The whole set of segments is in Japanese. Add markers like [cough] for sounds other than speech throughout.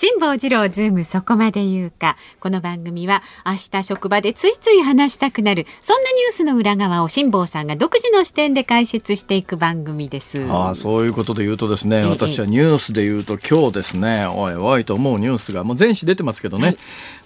辛坊治郎ズームそこまで言うか。この番組は明日職場でついつい話したくなる。そんなニュースの裏側を辛坊さんが独自の視点で解説していく番組です。ああそういうことで言うとですね、私はニュースで言うと今日ですね。おいおいと思うニュースがもう全紙出てますけどね、はい、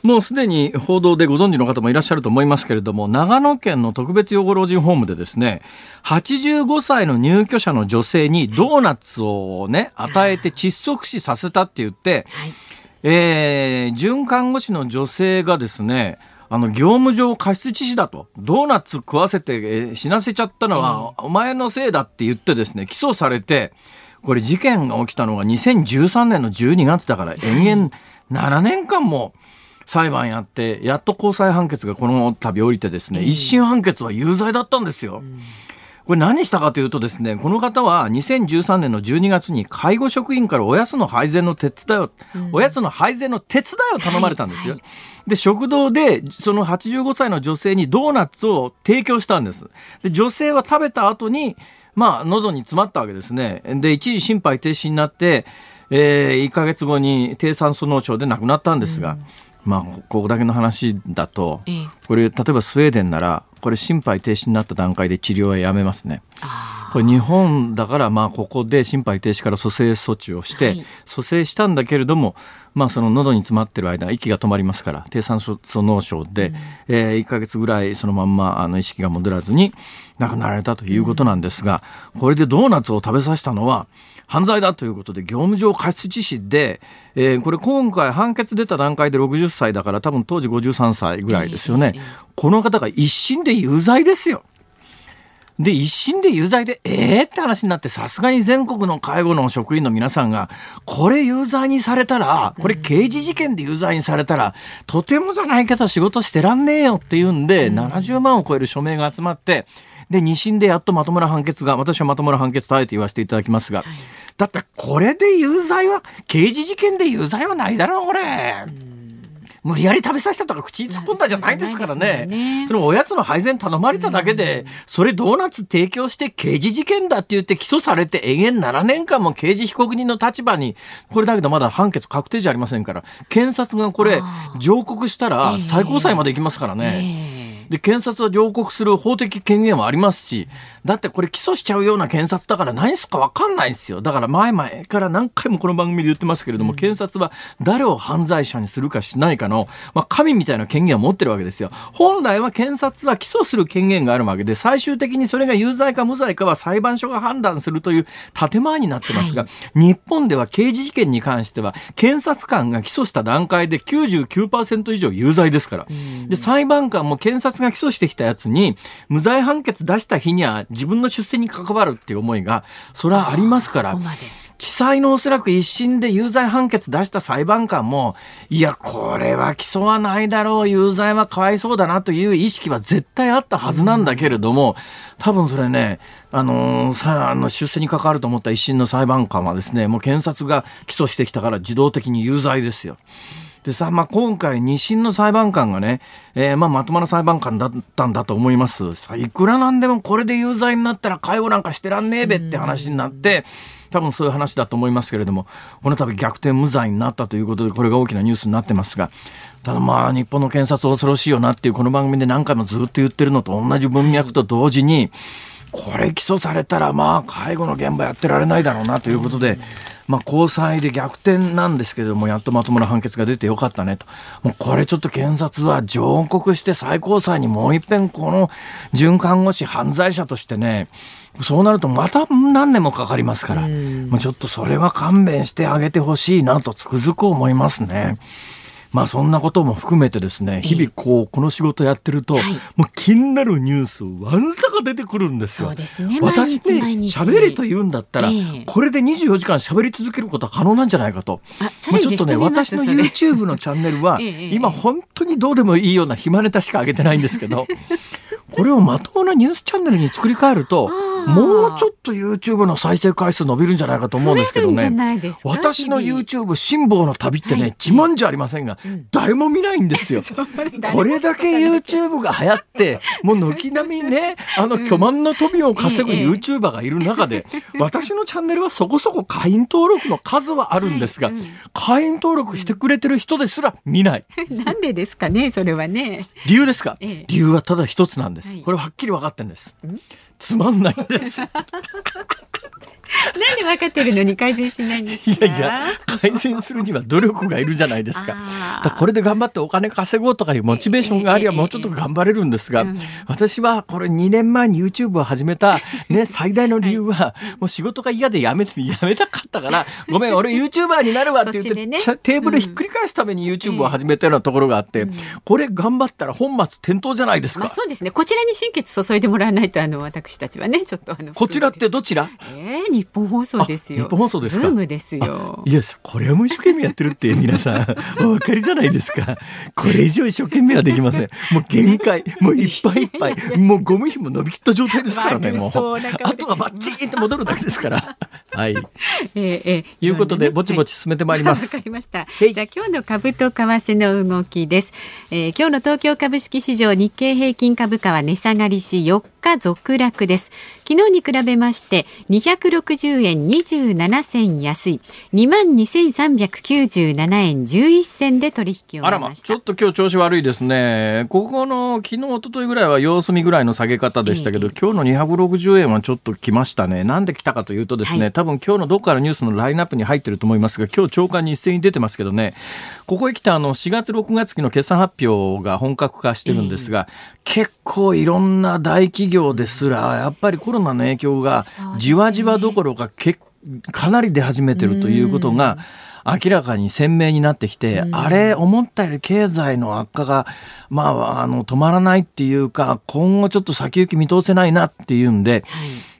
もうすでに報道でご存知の方もいらっしゃると思いますけれども長野県の特別養護老人ホームでですね85歳の入居者の女性にドーナツをね与えて窒息死させたって言って、はいえー、准看護師の女性がですね、あの、業務上過失致死だと、ドーナツ食わせて、えー、死なせちゃったのは、お前のせいだって言ってですね、起訴されて、これ事件が起きたのが2013年の12月だから、延々7年間も裁判やって、やっと高裁判決がこの度降りてですね、一審判決は有罪だったんですよ。これ何したかというとですね、この方は2013年の12月に介護職員からおやつの配膳の手伝いを、うん、おやつの配膳の手伝いを頼まれたんですよ。はいはい、で、食堂でその85歳の女性にドーナツを提供したんです。で、女性は食べた後に、まあ、喉に詰まったわけですね。で、一時心肺停止になって、えー、1ヶ月後に低酸素脳症で亡くなったんですが、うんまあ、ここだけの話だと、これ例えばスウェーデンならこれ心肺停止になった段階で治療はやめますね。これ日本だからまあここで心肺停止から蘇生措置をして、蘇生したんだけれども、まあ、その喉に詰まってる間息が止まりますから低酸素脳症で、うん、えー、1か月ぐらいそのまんまあの意識が戻らずに亡くなられたということなんですが、これでドーナツを食べさせたのは犯罪だということで業務上過失致死で、えー、これ今回判決出た段階で60歳だから多分当時53歳ぐらいですよね、この方が一審で有罪ですよ。で、一審で有罪で、ええー、って話になって、さすがに全国の介護の職員の皆さんが、これ有罪にされたら、これ刑事事件で有罪にされたら、とてもじゃないけど仕事してらんねえよっていうんで、70万を超える署名が集まって、で、二審でやっとまともな判決が、私はまともな判決とあえて言わせていただきますが、だってこれで有罪は、刑事事件で有罪はないだろう、これ。無理やり食べさせたとか口に突っ込んだじゃないですからね。ねそのおやつの配膳頼まれただけで、それドーナツ提供して刑事事件だって言って起訴されて延々7年間も刑事被告人の立場に、これだけどまだ判決確定じゃありませんから、検察がこれ上告したら最高裁まで行きますからね。えーで、検察は上告する法的権限はありますし、だってこれ起訴しちゃうような検察だから何すか分かんないんですよ。だから前々から何回もこの番組で言ってますけれども、うん、検察は誰を犯罪者にするかしないかの、まあ、神みたいな権限を持ってるわけですよ。本来は検察は起訴する権限があるわけで、最終的にそれが有罪か無罪かは裁判所が判断するという建前になってますが、はい、日本では刑事事件に関しては、検察官が起訴した段階で99%以上有罪ですから。で、裁判官も検察が起訴してきたやつに、無罪判決出した日には自分の出世に関わるっていう思いが、それはありますから。地裁のおそらく一審で有罪判決出した裁判官も、いや、これは起訴はないだろう、有罪はかわいそうだなという意識は絶対あったはずなんだけれども、多分それね、あのー、さあの出世に関わると思った一審の裁判官はですね、もう検察が起訴してきたから自動的に有罪ですよ。でさ、まあ、今回、二審の裁判官がね、えー、まあ、まともな裁判官だったんだと思います。さいくらなんでもこれで有罪になったら介護なんかしてらんねえべって話になって、多分そういう話だと思いますけれども、この度逆転無罪になったということで、これが大きなニュースになってますが、ただまあ、日本の検察恐ろしいよなっていう、この番組で何回もずっと言ってるのと同じ文脈と同時に、これ起訴されたら、まあ、介護の現場やってられないだろうなということで、まあ、高裁で逆転なんですけれども、やっとまともな判決が出てよかったねと。もうこれちょっと検察は上告して最高裁にもう一遍この准看護師犯罪者としてね、そうなるとまた何年もかかりますから、もうちょっとそれは勘弁してあげてほしいなとつくづく思いますね。まあそんなことも含めてですね、日々こう、この仕事やってると、もう気になるニュース、わんさか出てくるんですよ。そうですね。私ね、喋れと言うんだったら、これで24時間喋り続けることは可能なんじゃないかと。まあ、ちょっとね、私の YouTube のチャンネルは、[laughs] 今本当にどうでもいいような暇ネタしか上げてないんですけど、これをまともなニュースチャンネルに作り変えると、もうちょっと YouTube の再生回数伸びるんじゃないかと思うんですけどね。私の YouTube 辛抱の旅ってね、はい、自慢じゃありませんが、うん、誰も見ないんですよ。[laughs] これだけ YouTube が流行って、もう軒並みね、あの巨万の富を稼ぐ YouTuber がいる中で、[laughs] 私のチャンネルはそこそこ会員登録の数はあるんですが、はいうん、会員登録してくれてる人ですら見ない。なんでですかね、それはね。理由ですか、ええ、理由はただ一つなんです。これはっきり分かってんです。つまんないんです。[laughs] [laughs] なんで分かってるのに改善しないんですか？いやいや改善するには努力がいるじゃないですか。かこれで頑張ってお金稼ごうとかいうモチベーションがありゃもうちょっと頑張れるんですが、私はこれ2年前に YouTube を始めた、ね、[laughs] 最大の理由は、もう仕事が嫌でやめてやめたかったからごめん俺 YouTuber になるわって言って、ね、テーブルひっくり返すために YouTube を始めたようなところがあって、これ頑張ったら本末転倒じゃないですか、まあ、そうですね。こちらに心血注いでもらわないとあの私たちはねちょっとあのこちらってどちら？えー、日本放送ですよ。日本放送ですズームですよ。いや、これはもう一生懸命やってるって皆さんお分かりじゃないですか。これ以上一生懸命はできません。もう限界、もういっぱいいっぱい、もうゴム紐伸びきった状態ですからね。もうあとはバッチリって戻るだけですから。はい。えー、えー、いうことで、ぼちぼち進めてまいります。わ、はい、かりました。じゃあ今日の株と為替の動きです。えー、今日の東京株式市場日経平均株価は値下がりし4日続落です。昨日に比べまして260円27銭安い。2万2397円11銭で取引をあらまちょっと今日調子悪いですね。ここの昨日一昨日ぐらいは様子見ぐらいの下げ方でしたけど、えー、今日の260円はちょっと来ましたね。なんで来たかというとですね、はい、多分今日のどっかのニュースのラインナップに入ってると思いますが今日長官に一斉に出てますけどね。ここへ来てあの4月6月期の決算発表が本格化してるんですが、えー、結構いろんな大企業ですらやっぱりコロナの影響がじわじわどころか結かなり出始めてるということが明らかに鮮明になってきて、あれ思ったより経済の悪化がまああの止まらないっていうか今後ちょっと先行き見通せないなっていうんで、はい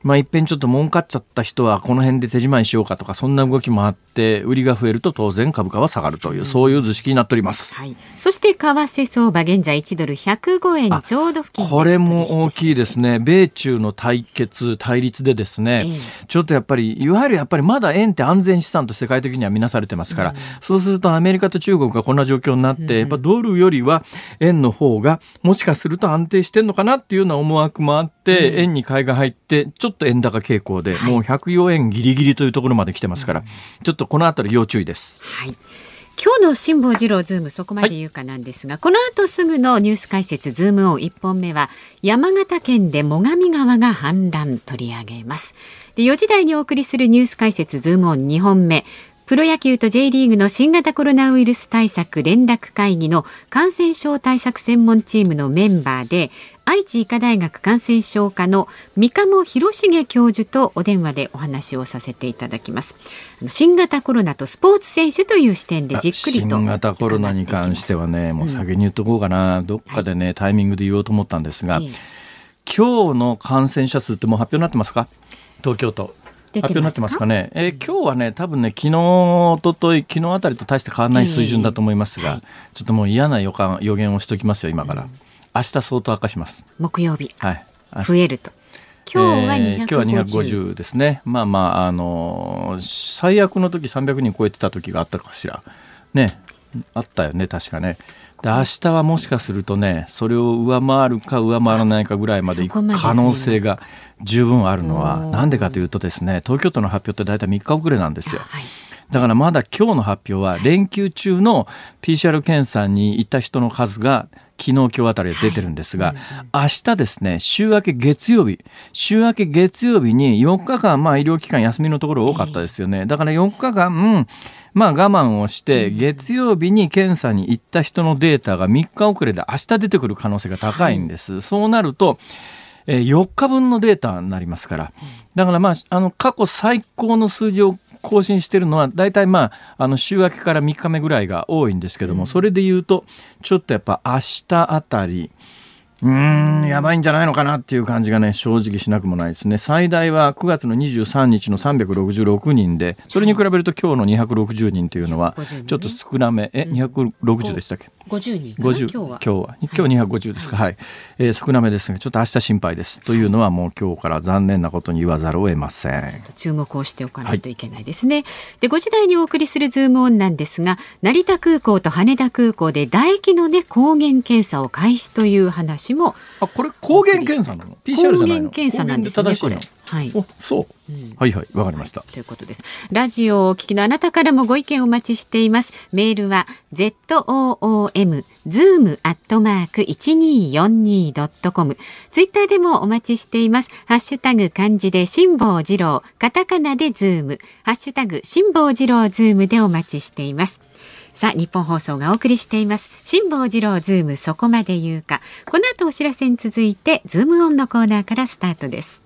まあ、いっぺんちょっと儲かっちゃった人はこの辺で手仕舞いしようかとかそんな動きもあって売りが増えると当然株価は下がるという、そういう図式になっております、はい、そして為替相場現在1ドル105円ちょうど付近これも大きいですね。米中の対決対立でですね、えー、ちょっとやっぱりいわゆるやっぱりまだ円って安全資産と世界的には見なされてますから、うん、そうするとアメリカと中国がこんな状況になって、うん、やっぱドルよりは円の方がもしかすると安定してんのかなっていうような思惑もあって、うん、円に買いが入ってちょっと円高傾向で、もう104円ギリギリというところまで来てますから、ちょっとこのあたり要注意です。はい。今日の辛坊治郎ズームそこまで言うかなんですが、はい、この後すぐのニュース解説ズームオン1本目は山形県で最上川が氾濫取り上げます。で4時台にお送りするニュース解説ズームオン2本目プロ野球と J リーグの新型コロナウイルス対策連絡会議の感染症対策専門チームのメンバーで愛知医科大学感染症科の三鴨博重教授とお電話でお話をさせていただきます。新型コロナとスポーツ選手という視点でじっくりと新型コロナに関してはねもう先に言っとこうかな、うん、どっかでねタイミングで言おうと思ったんですが、はい、今日の感染者数ってもう発表になってますか？東京都。発表になってますかね、えー、今日はね、多分ね、昨日おととい、昨日あたりと大して変わらない水準だと思いますが、えーはい、ちょっともう嫌な予感予言をしておきますよ、今から。うん明日相当悪化します。木曜日。はい。増えると。今日は250、えー、今日は250ですね。まあまあ、あのー、最悪の時300人超えてた時があったかしら。ね。あったよね、確かね。で、明日はもしかするとね、それを上回るか上回らないかぐらいまでいく可能性が十分あるのは、なんでかというとですね、東京都の発表って大体3日遅れなんですよ。はいだからまだ今日の発表は連休中の PCR 検査に行った人の数が昨日今日あたりで出てるんですが、はい、明日ですね、週明け月曜日、週明け月曜日に4日間、まあ医療機関休みのところ多かったですよね。だから4日間、うん、まあ我慢をして、月曜日に検査に行った人のデータが3日遅れで明日出てくる可能性が高いんです。はい、そうなると、え4日分のデータになりますから。だからまあ、あの、過去最高の数字を更新してるのは大体まああの週明けから3日目ぐらいが多いんですけども、それで言うとちょっとやっぱ明日あたりうーん、やばいんじゃないのかなっていう感じがね、正直しなくもないですね。最大は9月の23日の366人で、それに比べると今日の260人というのは、ちょっと少なめ、え、260でしたっけ？50人50今日は。今日は。今日250ですか。はい、えー、少なめですがちょっと明日心配です。というのはもう今日から残念なことに言わざるを得ません。注目をしておかないといけないですね、はい、で5時台にお送りするズームオンなんですが成田空港と羽田空港で唾液のね抗原検査を開始という話もあこれ抗原検査なの？PCR じゃないの？抗原検査なんですねこれはい。そう、うん、はいはい、わかりました、ということです。ラジオをお聞きのあなたからもご意見お待ちしています。メールは z o o m zoom アットマーク一二四二ドットコム。ツイッターでもお待ちしています。ハッシュタグ漢字で辛坊治郎、カタカナでズーム、ハッシュタグ辛坊治郎ズームでお待ちしています。さあ、ニッポン放送がお送りしています。辛坊治郎ズームそこまで言うか。この後お知らせに続いて、ズームオンのコーナーからスタートです。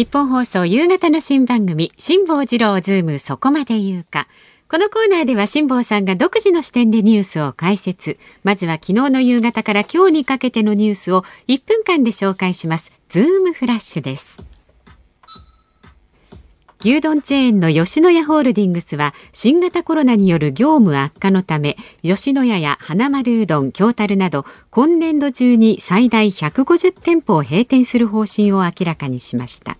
ニッポン放送夕方の新番組辛坊治郎ズームそこまで言うか。このコーナーでは辛坊さんが独自の視点でニュースを解説。まずは昨日の夕方から今日にかけてのニュースを1分間で紹介します。ズームフラッシュです。牛丼チェーンの吉野家ホールディングスは新型コロナによる業績悪化のため吉野家やはなまるうどん京樽など今年度中に最大150店舗を閉店する方針を明らかにしました。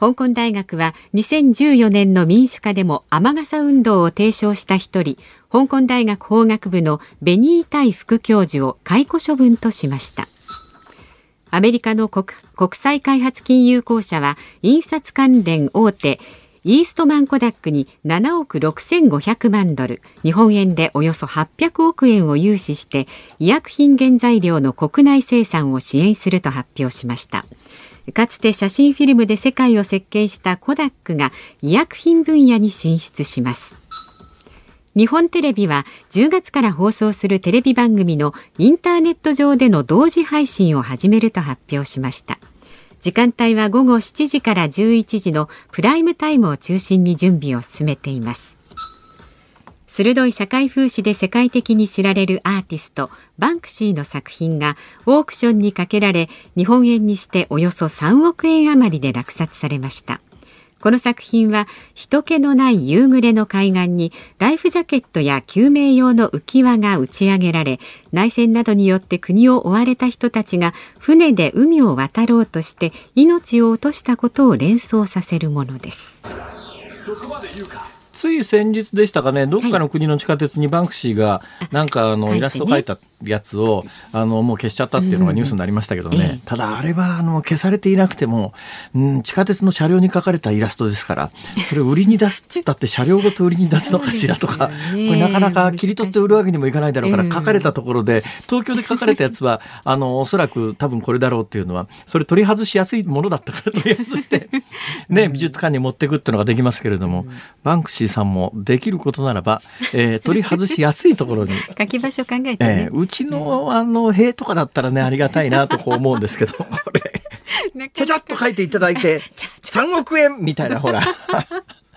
香港大学は2014年の民主化でも雨傘運動を提唱した一人香港大学法学部のベニータイ副教授を解雇処分としました。アメリカの国際開発金融公社は印刷関連大手イーストマンコダックに7億6500万ドル日本円でおよそ800億円を融資して医薬品原材料の国内生産を支援すると発表しました。かつて写真フィルムで世界を席巻したコダックが医薬品分野に進出します。日本テレビは10月から放送するテレビ番組のインターネット上での同時配信を始めると発表しました。時間帯は午後7時から11時のプライムタイムを中心に準備を進めています。鋭い社会風刺で世界的に知られるアーティストバンクシーの作品がオークションにかけられ日本円にしておよそ3億円余りで落札されましたこの作品は人気のない夕暮れの海岸にライフジャケットや救命用の浮き輪が打ち上げられ内戦などによって国を追われた人たちが船で海を渡ろうとして命を落としたことを連想させるものです。そこまで言うかつい先日でしたかね、どっかの国の地下鉄にバンクシーが、なんかあの、イラスト描いたやつを、あの、もう消しちゃったっていうのがニュースになりましたけどね。ただ、あれは、あの、消されていなくても、うん、地下鉄の車両に描かれたイラストですから、それを売りに出すっつったって車両ごと売りに出すのかしらとか、これなかなか切り取って売るわけにもいかないだろうから、書かれたところで、東京で書かれたやつは、[laughs] あの、おそらく多分これだろうっていうのは、それ取り外しやすいものだったから取り外して、ね、美術館に持っていくっていうのができますけれども、バンクシーさんもできることならば、えー、取り外しやすいところに。[laughs] 書き場所考えて、ね、えー、うちの、あの、塀とかだったらね、ありがたいなとこう思うんですけど、[laughs] これ。ちゃちゃっと書いていただいて、3億円みたいな、ほら。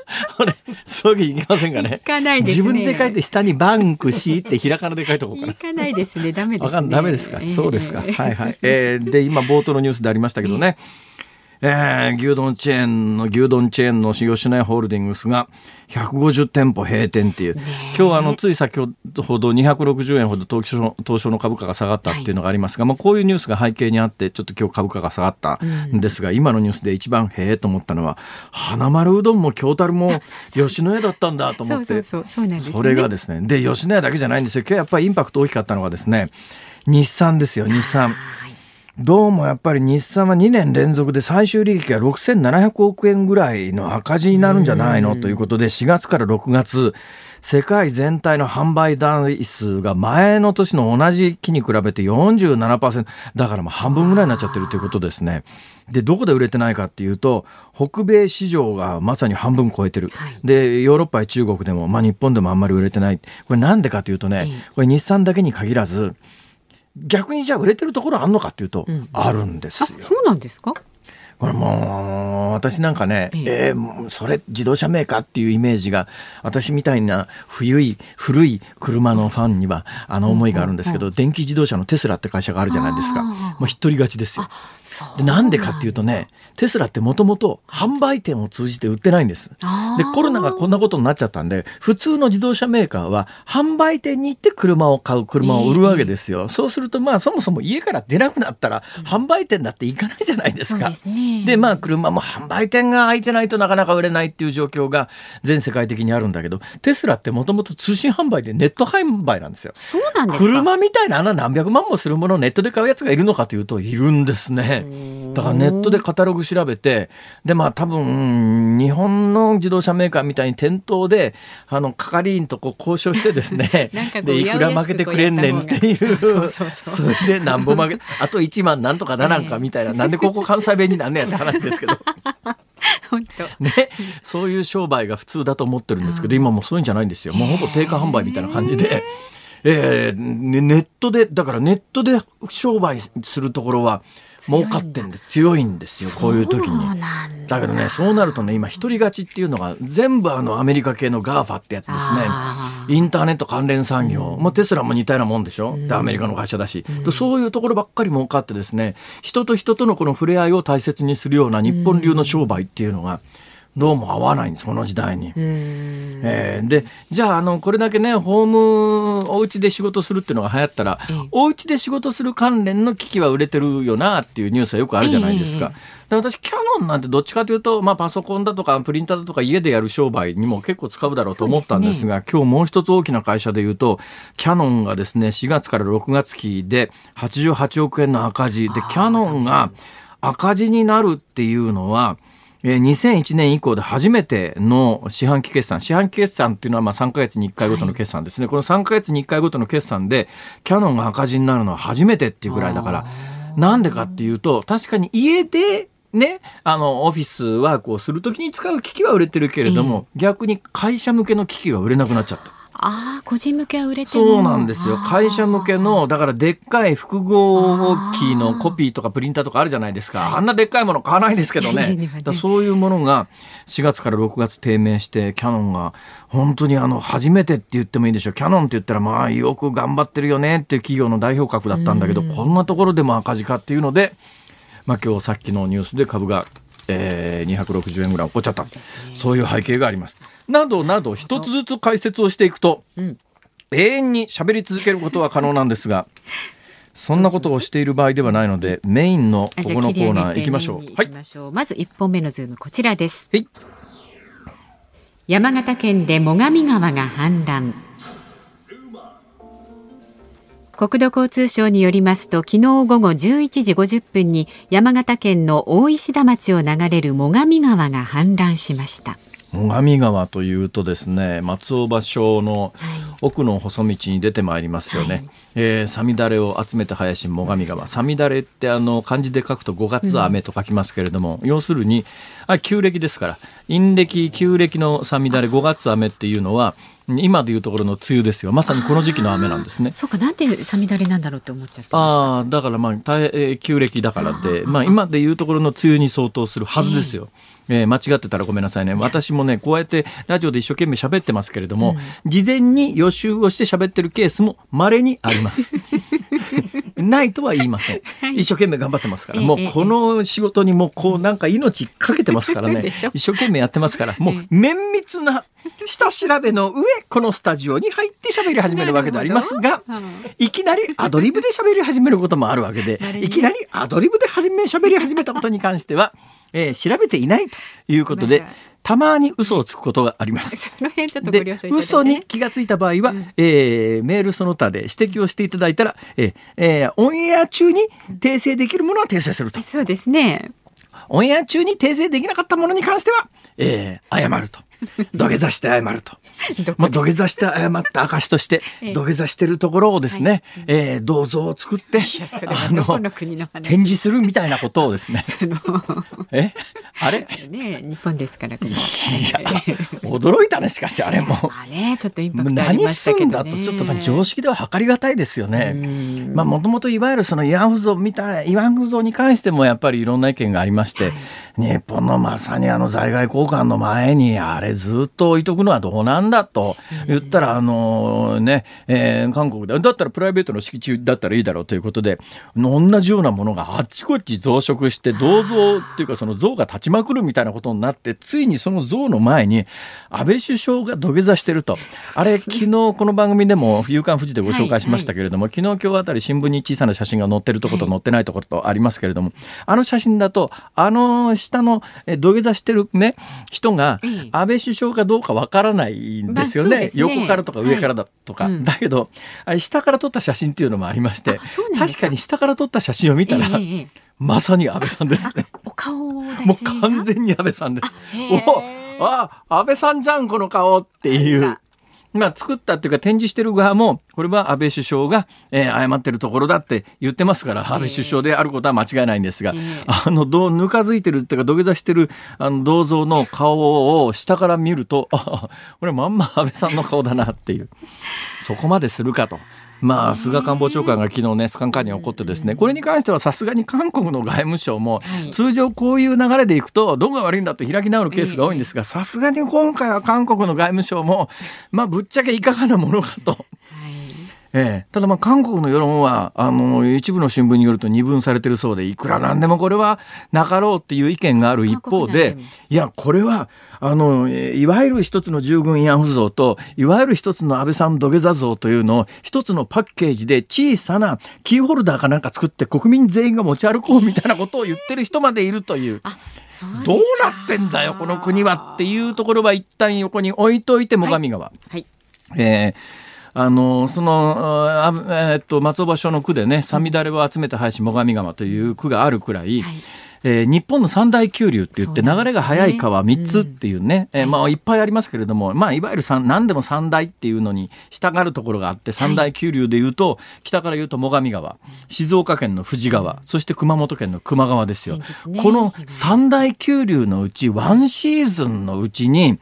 [laughs] これ、そういうわけいきませんかね。いかないですね。自分で書いて下にバンクシーってひらがなで書いとこうかな。いかないですね。ダメですね。ダメですか。そうですか。はいはい。えー、で、今冒頭のニュースでありましたけどね。えー、牛丼チェーンの牛丼チェーンの吉野家ホールディングスが150店舗閉店っていう、今日あのつい先ほど260円ほど東証東証の株価が下がったっていうのがありますが、はい、まあ、こういうニュースが背景にあってちょっと今日株価が下がったん。ですが、うん、今のニュースで一番へえと思ったのは花丸うどんも京樽も吉野家だったんだと思って。それがですね。で吉野家だけじゃないんですよ。今日やっぱりインパクト大きかったのがですね日産ですよ日産。どうもやっぱり日産は2年連続で最終利益が6700億円ぐらいの赤字になるんじゃないのということで4月から6月世界全体の販売台数が前の年の同じ期に比べて47%だからもう半分ぐらいになっちゃってるということですね。でどこで売れてないかっていうと北米市場がまさに半分超えてる、はい、でヨーロッパや中国でも、まあ、日本でもあんまり売れてない。これなんでかというとね、これ日産だけに限らず逆にじゃあ売れてるところあんのかっていうと、うん、あるんですよ。そうなんですか？これもう、私なんかね、ええー、それ自動車メーカーっていうイメージが、私みたいな古い、古い車のファンには、あの思いがあるんですけど、電気自動車のテスラって会社があるじゃないですか。もう一人勝ちですよ。でなんでかっていうとね、テスラってもともと販売店を通じて売ってないんです。で、コロナがこんなことになっちゃったんで、普通の自動車メーカーは販売店に行って車を買う、車を売るわけですよ。えー、そうすると、まあそもそも家から出なくなったら、販売店だって行かないじゃないですか。でねで、まあ、車も販売店が開いてないとなかなか売れないっていう状況が全世界的にあるんだけど、テスラってもともと通信販売でネット販売なんですよ。そうなんですか？車みたいなあの何百万もするものをネットで買うやつがいるのかというと、いるんですね。だからネットでカタログ調べて、で、まあ多分、日本の自動車メーカーみたいに店頭で、あの、係員とこう交渉してですね、[laughs] で、いくら負けてくれんねんっていう、それ [laughs] でなんぼ負け、あと1万なんとかならんかみたいな、なんでここ関西弁になんねやって話ですけど。[laughs] ね、そういう商売が普通だと思ってるんですけど、今もそういうんじゃないんですよ。もうほぼ定価販売みたいな感じで。えー、ネットで、だからネットで商売するところは、儲かってんです。強いんですよこういう時に。だけどねそうなるとね今一人勝ちっていうのが全部あのアメリカ系の GAFA ってやつですね。インターネット関連産業、うん、もうテスラも似たようなもんでしょ、うん、でアメリカの会社だし、うん、そういうところばっかり儲かってですね人と人とのこの触れ合いを大切にするような日本流の商売っていうのが、うんどうも合わないんですこの時代に。えー、でじゃああのこれだけねホームお家で仕事するっていうのが流行ったら、お家で仕事する関連の機器は売れてるよなっていうニュースはよくあるじゃないですか。で私キャノンなんてどっちかというと、まあ、パソコンだとかプリンターだとか家でやる商売にも結構使うだろうと思ったんですが、ね、今日もう一つ大きな会社で言うとキャノンがですね4月から6月期で88億円の赤字。でキャノンが赤字になるっていうのは2001年以降で初めての四半期決算。四半期決算っていうのはまあ3か月に1回ごとの決算ですね、はい、この3か月に1回ごとの決算でキャノンが赤字になるのは初めてっていうぐらいだから。なんでかっていうと確かに家でね、あの、オフィスワークをするときに使う機器は売れてるけれども、えー、逆に会社向けの機器が売れなくなっちゃった。ああ、個人向けは売れてそうなんですよ。会社向けの、だからでっかい複合機のコピーとかプリンターとかあるじゃないですか。あんなでっかいもの買わないですけどね。[laughs] だそういうものが4月から6月低迷して、キャノンが本当にあの、初めてって言ってもいいでしょう。キャノンって言ったらまあよく頑張ってるよねっていう企業の代表格だったんだけど、こんなところでも赤字かっていうので、まあ今日さっきのニュースで株がえー、260円ぐらい起こっちゃった、ね、そういう背景があります。などなど一つずつ解説をしていくと、うん、永遠に喋り続けることは可能なんですが。[laughs] そんなことをしている場合ではないので、メインのここのコーナー行きましょう。はい。まず一本目のズームこちらです。はい。山形県で最上川が氾濫。国土交通省によりますと昨日午後11時50分に山形県の大石田町を流れる最上川が氾濫しました。最上川というとですね松尾芭蕉の奥の細道に出てまいりますよね、はい、えー、サミダレを集めた林最上川。サミダレってあの漢字で書くと5月雨と書きますけれども、うん、要するにあ旧暦ですから陰暦旧暦のサミダレ5月雨っていうのは今でいうところの梅雨ですよ。まさにこの時期の雨なんですね。そうか。なんてさみだれなんだろうって思っちゃった。ああだからまあ、えー、旧暦だからでまあ今でいうところの梅雨に相当するはずですよ、えー、えー、間違ってたらごめんなさいね。私もねこうやってラジオで一生懸命喋ってますけれども、うん、事前に予習をして喋ってるケースも稀にあります。[laughs] ないとは言いません。一生懸命頑張ってますから、もうこの仕事にもうこうなんか命かけてますからね。[laughs] 一生懸命やってますから、もう綿密な下調べの上、このスタジオに入って喋り始めるわけでありますが、いきなりアドリブで喋り始めることもあるわけで、いきなりアドリブで始め喋り始めたことに関しては、えー、調べていないということで、たまに嘘をつくことがあります。[laughs] その辺ちょっとご了承いただいて、嘘に気がついた場合は、うん、えー、メールその他で指摘をしていただいたら、えーえー、オンエア中に訂正できるものは訂正すると。そうですね。オンエア中に訂正できなかったものに関しては、えー、謝ると。[laughs] 土下座して謝ると。まあ、土下座して謝った証として、[laughs] 土下座してるところをですね、はい、えー、銅像を作って、あの、展示するみたいなことをですね、[laughs] え？あれ？ね日本ですから驚いたねしかしあれも。まあねちょっとインパクトありま何すんだとちょっとまあ常識では測りがたいですよね。うん。まあもともといわゆるその慰安婦像みたい慰安婦像に関してもやっぱりいろんな意見がありまして、日本のまさにあの在外交換の前にあれずっと置いとくのはどうなんだと言ったらあのね、えー韓国で。だったらプライベートの敷地だったらいいだろうということで同じようなものがあっちこっち増殖して銅像っていうかその像が立ちまくるみたいなことになってついにその像の前に安倍首相が土下座してると。あれ昨日この番組でも「夕刊富士」でご紹介しましたけれども、昨日今日あたり新聞に小さな写真が載ってるところと載ってないところとありますけれども、あの写真だとあの下のえ土下座してるね人がええ。安倍首相かどうかわからないんですよね,、まあね。横からとか上からだとか、はい。うん。だけどあれ下から撮った写真っていうのもありまして確かに下から撮った写真を見たら、えまさに安倍さんですね。お顔もう完全に安倍さんです。おあ安倍さんじゃんこの顔っていう。まあ作ったっていうか展示してる側もこれは安倍首相が、えー謝ってるところだって言ってますから安倍首相であることは間違いないんですが、ええ。あのどうぬかづいてるっていうか土下座してるあの銅像の顔を下から見るとあこれまんま安倍さんの顔だなっていう。そこまでするかと。まあ、菅官房長官が昨日ね、スカンカーに起こってですね、これに関してはさすがに韓国の外務省もはい、通常こういう流れでいくと、どこが悪いんだと開き直るケースが多いんですが、さすがに今回は韓国の外務省も、まあ、ぶっちゃけいかがなものかと。はいええ、ただまあ韓国の世論はあの一部の新聞によると二分されてるそうでいくらなんでもこれはなかろうっていう意見がある一方でいやこれはあのえーいわゆる一つの従軍慰安婦像といわゆる一つの安倍さん土下座像というのを一つのパッケージで小さなキーホルダーかなんか作って国民全員が持ち歩こうみたいなことを言ってる人までいるという。うどうなってんだよこの国はっていうところは一旦横に置いといて最上川。はい。えーあのそのあえと松尾芭蕉の句でね「さみだれを集めて林最上川」という句があるくらい、はい。えー日本の三大急流って言って流れが速い川3つっていうね、えーまあ、い。っぱいありますけれども、まあ、いわゆる三何でも三大っていうのに従うところがあって三大急流で言うと、北から言うと最上川静岡県の富士川そして熊本県の球磨川ですよ。ねこの三大急流のうちワンシーズンのうちに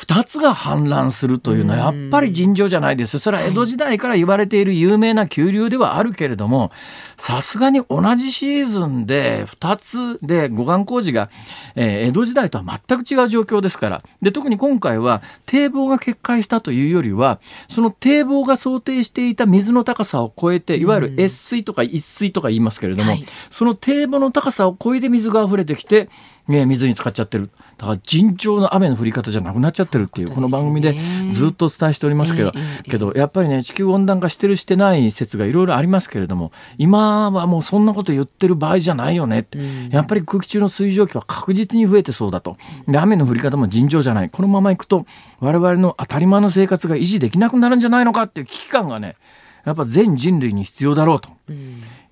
2つが氾濫するというのはやっぱり尋常じゃないです。それは江戸時代から言われている有名な急流ではあるけれども、さすがに同じシーズンで2つで護岸工事が、えー江戸時代とは全く違う状況ですから。で、特に今回は堤防が決壊したというよりは、その堤防が想定していた水の高さを超えて、いわゆる越水とか一水とか言いますけれども、はいその堤防の高さを超えて水が溢れてきて、ね、水に浸かっちゃってる。だから尋常な雨の降り方じゃなくなっちゃってるっていう、この番組でずっとお伝えしておりますけど、けどやっぱりね、地球温暖化してるしてない説がいろいろありますけれども、今はもうそんなこと言ってる場合じゃないよねって。やっぱり空気中の水蒸気は確実に増えてそうだと。で、雨の降り方も尋常じゃない。このままいくと、我々の当たり前の生活が維持できなくなるんじゃないのかっていう危機感がね、やっぱ全人類に必要だろうと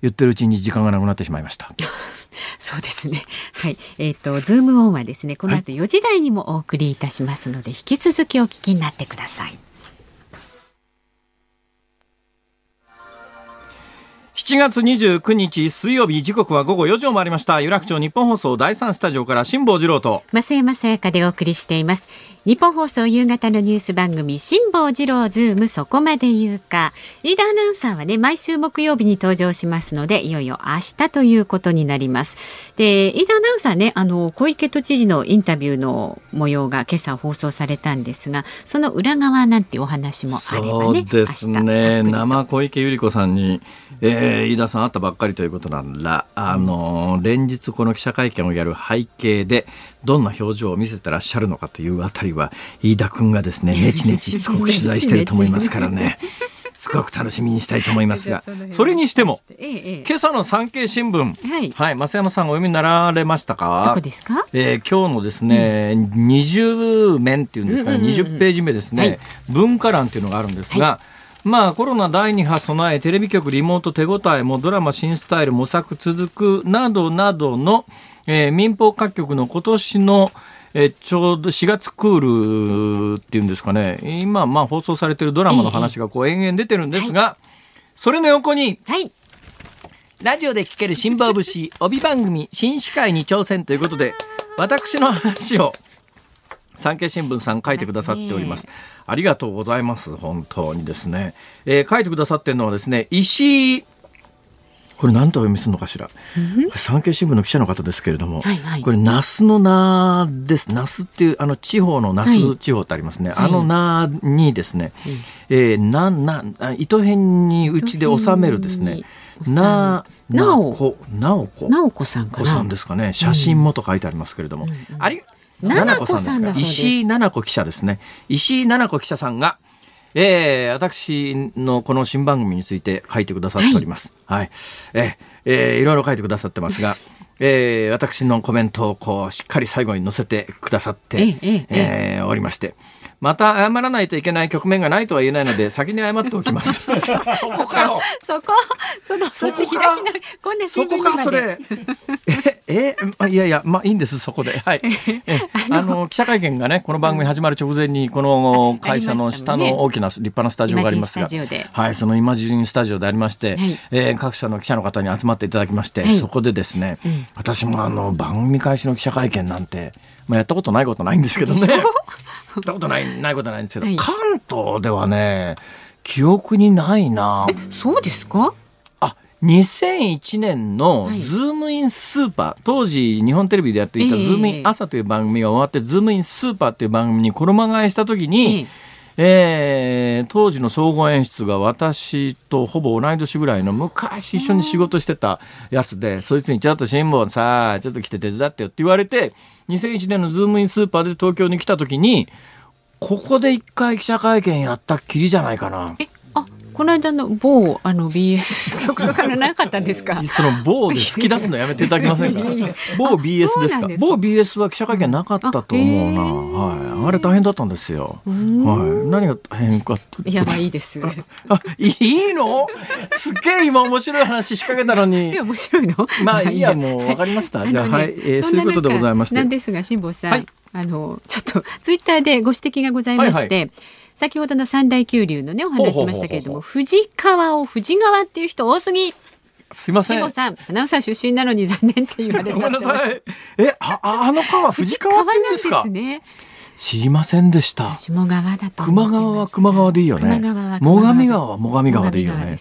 言ってるうちに時間がなくなってしまいました。[laughs] [laughs] そうですね。はい。えっ、と、ズームオンはですね、この後4時台にもお送りいたしますので、引き続きお聞きになってください。7月29日水曜日時刻は午後4時を回りました有楽町日本放送第3スタジオから辛坊治郎と増山さやかでお送りしています。日本放送夕方のニュース番組、辛坊治郎ズームそこまで言うか。飯田アナウンサーはね、毎週木曜日に登場しますので、いよいよ明日ということになります。で、飯田アナウンサーね、あの、小池都知事のインタビューの模様が今朝放送されたんですが、その裏側なんてお話もあればね。そうですね生小池百合子さんに、えー飯田さん会ったばっかりということなんだあの連日この記者会見をやる背景でどんな表情を見せてらっしゃるのかというあたりは飯田君がですねネチネチしつこく取材してると思いますからね。[laughs] すごく楽しみにしたいと思いますが。それにしても、今朝の産経新聞はい。はい増山さんお読みになられましたか？どこですか？えー今日のですね、20面っていうんですかね、うんうんうんうん。20ページ目ですね、はい。文化欄っていうのがあるんですが、まあコロナ第2波備えテレビ局リモート手応えもドラマ新スタイル模索続くなどなどの、えー民放各局の今年のえーちょうど4月クールっていうんですかね今まあ放送されてるドラマの話がこう延々出てるんですが、それの横にはい。ラジオで聞ける辛抱節 [laughs] 帯番組新司会に挑戦ということで私の話を産経新聞さん書いてくださっております。ありがとうございます。本当にですね。えー、書いてくださってるのはですね、石井これ何とお読みするのかしら、うん、産経新聞の記者の方ですけれども、はいはい、これ那須の名です。那須っていうあの地方の那須地方ってありますね、はい、あの名にですね、はい、えー、なな糸辺にうちで収めるですね。ななおこ。なおこ。なおこ。さんかな。さんですかね。写真もと書いてありますけれども、うんうん、あり七子さんです。か石井七子記者ですね。石井七子記者さんがえー、私のこの新番組について書いてくださっております。はい。はい、ええー、いろいろ書いてくださってますが、えー、私のコメントをこうしっかり最後に載せてくださって、えええー、おりまして、また謝らないといけない局面がないとは言えないので先に謝っておきます。[laughs] そこかよ。[laughs] そこそのそして開きなこんな新聞そこかそれ。[laughs] ええいやいやまあいいんですそこで。はい。あの記者会見がねこの番組始まる直前にこの会社の下の大きな立派なスタジオがありますが、はいそのイマジンスタジオでありまして、はい、えー、各社の記者の方に集まっていただきまして、はい、そこでですね、うん、私もあの番組開始の記者会見なんてまあやったことないことないんですけどね。ったことないないことないんですけど、はい、関東ではね記憶にないな。そうですか？あ2001年の「ズームインスーパー」はい、当時日本テレビでやっていた「ズームイン朝」という番組が終わって「ズームインスーパー」という番組に衣替えした時に、えー、当時の総合演出が私とほぼ同い年ぐらいの昔一緒に仕事してたやつでそいつに「ちょっと辛坊さちょっと来て手伝ってよ」って言われて2001年のズームインスーパーで東京に来た時にここで一回記者会見やったっきりじゃないかな。あこの間の某あの BS 局とかのなかったですか？[laughs] その某で吹き出すのやめていただけませんか？[laughs] 某 BS ですか？某 BS は記者会見なかったと思うな。はい。あれ大変だったんですよ。はい。何が大変かいやまあいいです。[laughs] あいいの？すっげえ今面白い話仕掛けたのに。いや面白いの？まあいいやもうわかりました。じゃあはい、えー、そういうことでございまして。なんですが辛坊さん、はい。あのちょっとツイッターでご指摘がございまして、はいはい、先ほどの三大急流のねお話しましたけれども藤川を藤川っていう人多すぎすいません。さん、アナウンサー出身なのに残念って言われごめんなさい。え、あ、あの川、藤川って言うんですか？ですね。知りませんでした。下川だと熊川は熊川でいいよね。最上川は最上川でいいよね。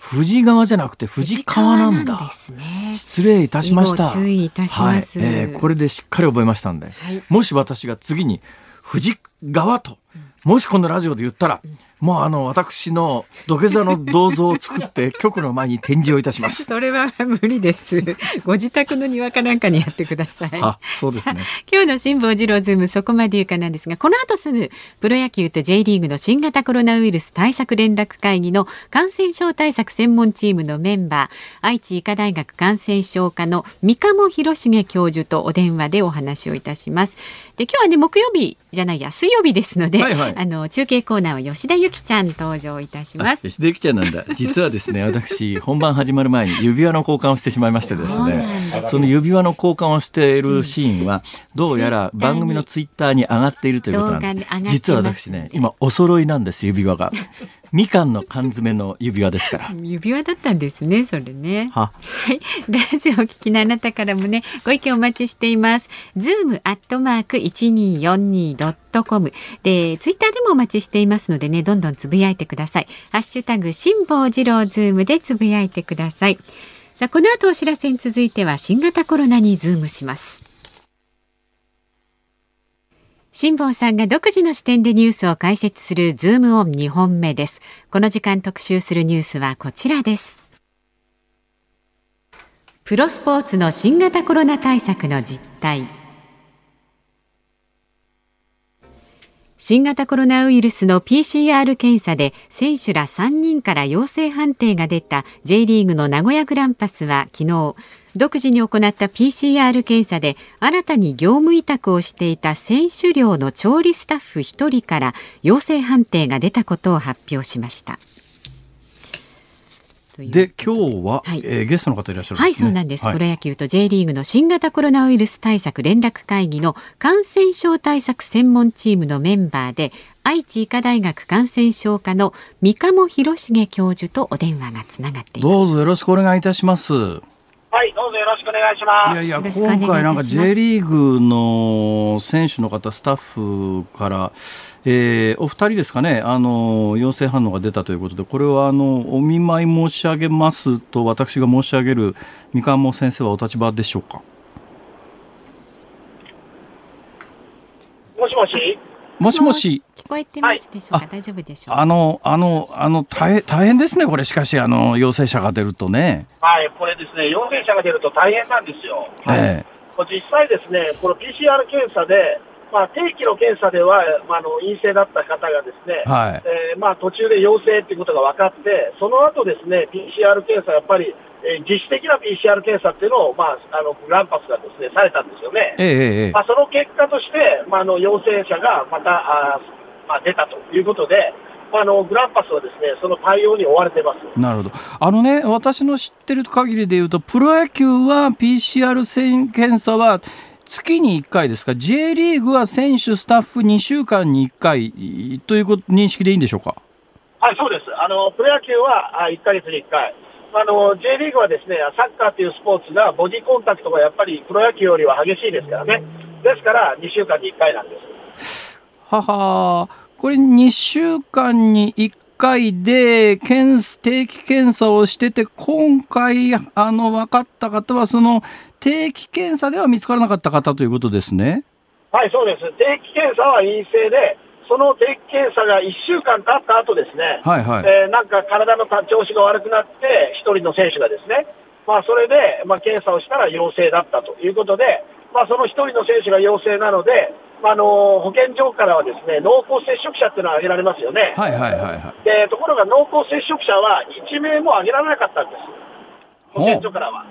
藤川じゃなくて藤川なんだ。ね、失礼いたしました。注意いたします、はい、えー、これでしっかり覚えましたんで、はい、もし私が次に藤川と、もしこのラジオで言ったら、うんもうあの私の土下座の銅像を作って [laughs] 局の前に展示をいたします。それは無理です。ご自宅の庭かなんかにやってください。あ、そうですね。今日の辛坊治郎ズームそこまで言うかなんですが、この後すぐプロ野球と J リーグの新型コロナウイルス対策連絡会議の感染症対策専門チームのメンバー、愛知医科大学感染症科の三鴨博重教授とお電話でお話をいたします。で、今日はね木曜日じゃないや水曜日ですので、はいはい、あの中継コーナーは吉田由紀ちゃん登場いたします。吉田由紀ちゃんなんだ。実はですね私本番始まる前に指輪の交換をしてしまいましてですね。その指輪の交換をしているシーンは、どうやら番組のツイッターに上がっているということなんで実は私ね今お揃いなんです指輪がみかんの缶詰の指輪ですから。指輪だったんですね、それね。はい。ラジオをお聞きのあなたからもね、ご意見お待ちしています。ズームアットマーク一二四二ドットコムで、ツイッターでもお待ちしていますのでね、どんどんつぶやいてください。ハッシュタグ辛坊治郎ズームでつぶやいてください。さあ、この後お知らせに続いては新型コロナにズームします。辛坊さんが独自の視点でニュースを解説するズームオン2本目です。この時間特集するニュースはこちらです。プロスポーツの新型コロナ対策の実態。新型コロナウイルスの PCR 検査で選手ら3人から陽性判定が出た J リーグの名古屋グランパスは昨日独自に行った PCR 検査で新たに業務委託をしていた選手寮の調理スタッフ1人から陽性判定が出たことを発表しました。で。今日は、はい、えー、ゲストの方いらっしゃる、ね、はいそうなんです、はい、プロ野球と J リーグの新型コロナウイルス対策連絡会議の感染症対策専門チームのメンバーで愛知医科大学感染症科の三鴨博重教授とお電話がつながっています。どうぞよろしくお願いいたしますはい、どうぞよろしくお願いします。いやいや、今回なんか J リーグの選手の方、スタッフから、えー、お二人ですかね、あの、陽性反応が出たということで、これはあの、お見舞い申し上げますと私が申し上げる三鴨先生はお立場でしょうか？もしもしもしもし。聞こえてますでしょうか、はい、大丈夫でしょう？あの、あの、あの、大変、大変ですね、これ、しかし、あの、陽性者が出るとね。はい、これですね、陽性者が出ると大変なんですよ。ええ。実際ですね、この PCR 検査で、まあ、定期の検査では、まあ、あの陰性だった方がですね、はい。えーまあ、途中で陽性ということが分かって、その後ですね、PCR 検査、やっぱり、えー、自主的な PCR 検査っていうのを、まあ、あのグランパスがですねされたんですよね。ええまあ、その結果として、まあ、あの陽性者がまたあ、まあ、出たということで、あのグランパスはですねその対応に追われてますなるほど、あのね、私の知ってる限りでいうと、プロ野球は PCR 検査は月に1回ですか、J リーグは選手、スタッフ2週間に1回という認識でいいんでしょうか？はい、そうです。あのプロ野球は1か月に1回。あの J リーグはですねサッカーというスポーツがボディコンタクトがやっぱりプロ野球よりは激しいですからね、ですから2週間に1回なんです。ははこれ2週間に1回で検定期検査をしてて、今回あの分かった方は、その定期検査では見つからなかった方ということですね。はい、そうです。定期検査は陰性で、その定期検査が1週間経った後ですね、はいはい。えー、なんか体の調子が悪くなって、1人の選手がですね、まあ、それで、まあ、検査をしたら陽性だったということで、まあ、その1人の選手が陽性なので、まあ、の保健所からはですね濃厚接触者っていうのは挙げられますよね。はいはいはいはい、でところが濃厚接触者は1名も挙げられなかったんです、保健所からは。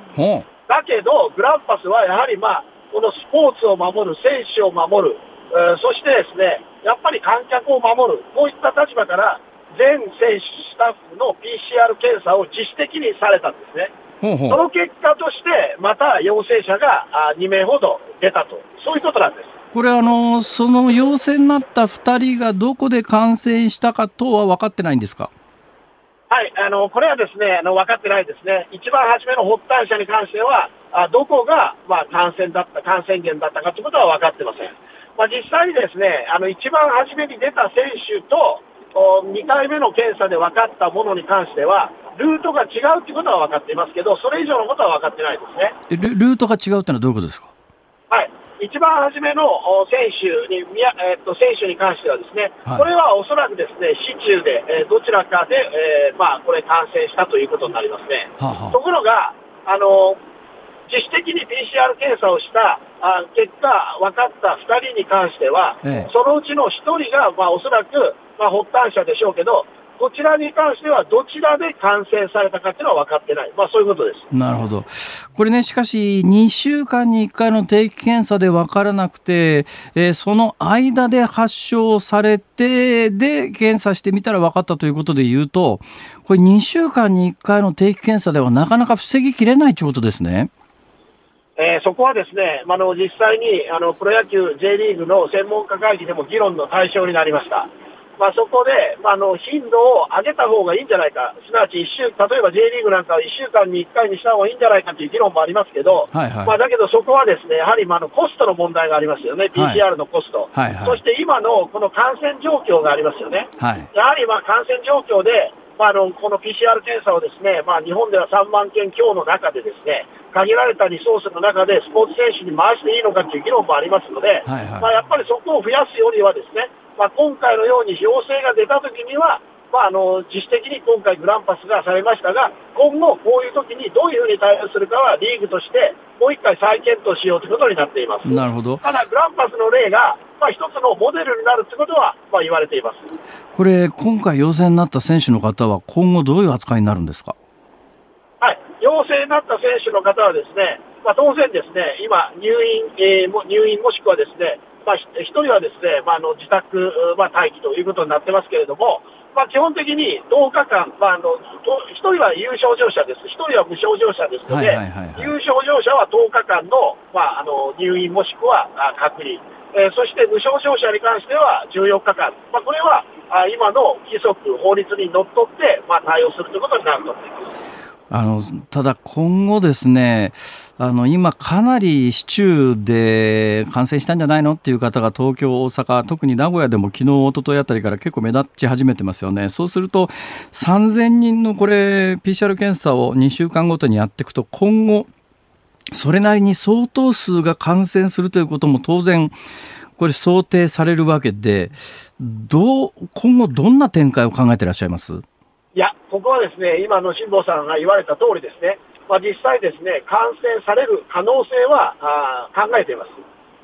だけど、グランパスはやはり、まあ、このスポーツを守る、選手を守る、えー、そしてですねやっぱり観客を守る、こういった立場から、全選手、スタッフの PCR 検査を自主的にされたんですね。ほうほうその結果として、また陽性者が2名ほど出たと、そういうことなんです。これあの、その陽性になった2人がどこで感染したかとは分かってないんですか？はい、あのこれはですねあの分かってないですね、一番初めの発端者に関しては、あどこが、まあ、感染だった感染源だったかということは分かってません。まあ、実際にですね、あの一番初めに出た選手と、2回目の検査で分かったものに関しては、ルートが違うということは分かっていますけど、それ以上のことは分かってないですね。ルートが違うというのはどういうことですか？はい、一番初めの選手に、えー、っと選手に関してはですね、はい、これはおそらくですね、市中で、えー、どちらかで、えー、まあ、これ感染したということになりますね。はあはあ、ところが、あの、自主的に PCR 検査をしたあ結果、分かった2人に関しては、ええ、そのうちの1人が、まあ、おそらく、まあ、発端者でしょうけど、こちらに関しては、どちらで感染されたかっていうのは分かってない、まあ、そういうことです。なるほど。これね、しかし、2週間に1回の定期検査で分からなくて、えー、その間で発症されて、で、検査してみたら分かったということで言うと、これ2週間に1回の定期検査ではなかなか防ぎきれないということですね。えー、そこはですね、あの実際にあのプロ野球 J リーグの専門家会議でも議論の対象になりました。まあ、そこで、まあ、あの頻度を上げた方がいいんじゃないか、すなわち週、例えば J リーグなんかは1週間に1回にした方がいいんじゃないかという議論もありますけど、はいはい、まあ、だけどそこはですねやはりまあのコストの問題がありますよね、PCR のコスト、はいはいはい、そして今のこの感染状況がありますよね、はい、やはりまあ感染状況で、まあ、あのこの PCR 検査をですね、まあ、日本では3万件強の中でですね限られたリソースの中でスポーツ選手に回していいのかという議論もありますので、はいはい、まあ、やっぱりそこを増やすよりはですね、まあ、今回のように陽性が出たときには、まあ、あの自主的に今回、グランパスがされましたが、今後、こういう時にどういうふうに対応するかは、リーグとしてもう一回再検討しようということになっています。なるほどただ、グランパスの例が、まあ、一つのモデルになるということは、まあ、言われていますこれ、今回、陽性になった選手の方は、今後、どういう扱いになるんですか？はい、陽性になった選手の方はですね、まあ、当然ですね、今、入院、えー、入院もしくはですね、まあ、1人はですね、まあ、あの自宅、まあ、待機ということになってますけれども、まあ、基本的に10日間、まあ、あの1人は有症状者です、1人は無症状者ですので、有症状者は10日間の,、まあ、あの入院もしくは隔離、えー、そして無症状者に関しては14日間、まあ、これはあ今の規則、法律にのっとって、まあ、対応するということになると思います。あのただ今後ですね、あの今かなり市中で感染したんじゃないのっていう方が東京、大阪、特に名古屋でも昨日、一昨日あたりから結構目立ち始めてますよね。そうすると3000人のこれ PCR 検査を2週間ごとにやっていくと今後それなりに相当数が感染するということも当然これ想定されるわけで、どう、今後どんな展開を考えていらっしゃいます？いや、ここはですね、今の辛坊さんが言われた通りですね、まあ、実際ですね、感染される可能性はあ考えています。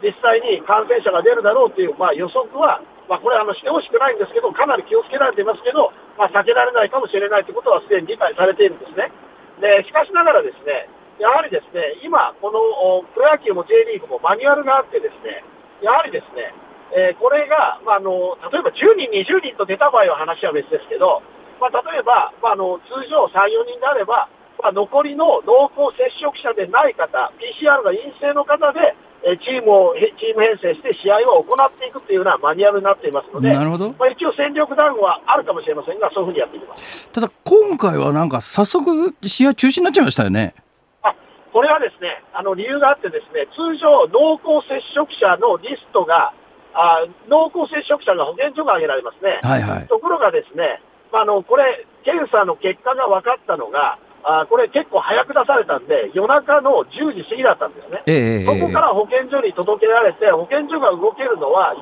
実際に感染者が出るだろうという、まあ、予測は、まあ、これあのしてほしくないんですけど、かなり気をつけられていますけど、まあ、避けられないかもしれないということはすでに理解されているんですね。で、しかしながらですね、やはりですね、今、このプロ野球も J リーグもマニュアルがあってですね、やはりですね、えー、これが、まあ、あの例えば10人、20人と出た場合は話は別ですけど、まあ、例えば、まあ、あの通常3、4人であれば、まあ、残りの濃厚接触者でない方、PCR が陰性の方で、えチームを、チーム編成して試合を行っていくというようなマニュアルになっていますので、なるほどまあ、一応戦力ダウンはあるかもしれませんが、そういうふうにやっていきますただ、今回はなんか早速、試合中止になっちゃいましたよね。あこれはですね、あの理由があってですね、通常、濃厚接触者のリストが、あ濃厚接触者が保健所が挙げられますね。はいはい。ところがですね、まあ、あのこれ、検査の結果が分かったのが、あこれ結構早く出されたんで、夜中の10時過ぎだったんですね。ええそこから保健所に届けられて、保健所が動けるのは、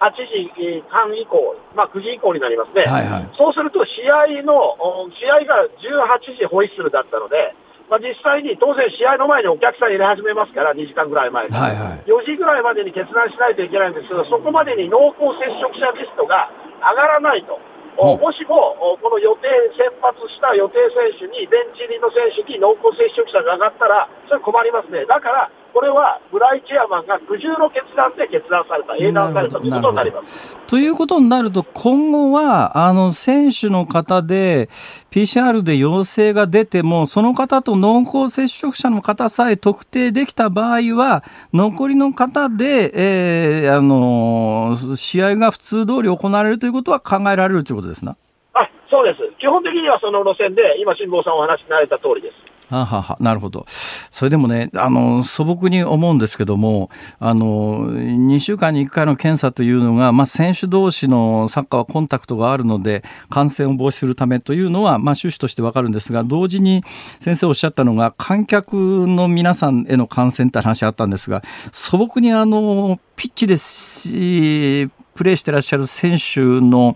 8時半以降、まあ、9時以降になりますね。はいはいそうすると、試合の、お試合が18時ホイッスルだったので、まあ、実際に当然試合の前にお客さん入れ始めますから、2時間ぐらい前に。はいはい4時ぐらいまでに決断しないといけないんですけど、そこまでに濃厚接触者リストが上がらないと。もしも、おこの予定、先発した予定選手に、ベンチ入りの選手に濃厚接触者が上がったら、それ困りますね。だから、これは村井チェアマンが苦渋の決断で決断された、英断されたということになります。ということになると、今後は、あの、選手の方で、PCR で陽性が出ても、その方と濃厚接触者の方さえ特定できた場合は、残りの方で、えーあの、試合が普通通り行われるということは考えられるということですな。あそうです。基本的にはその路線で、今、辛坊さんお話しになられた通りです。はははなるほど。それでもね、あの、素朴に思うんですけども、あの、2週間に1回の検査というのが、まあ、選手同士のサッカーはコンタクトがあるので、感染を防止するためというのは、まあ、趣旨としてわかるんですが、同時に先生おっしゃったのが、観客の皆さんへの感染って話あったんですが、素朴にあの、ピッチですし、プレーしてらっしゃる選手の、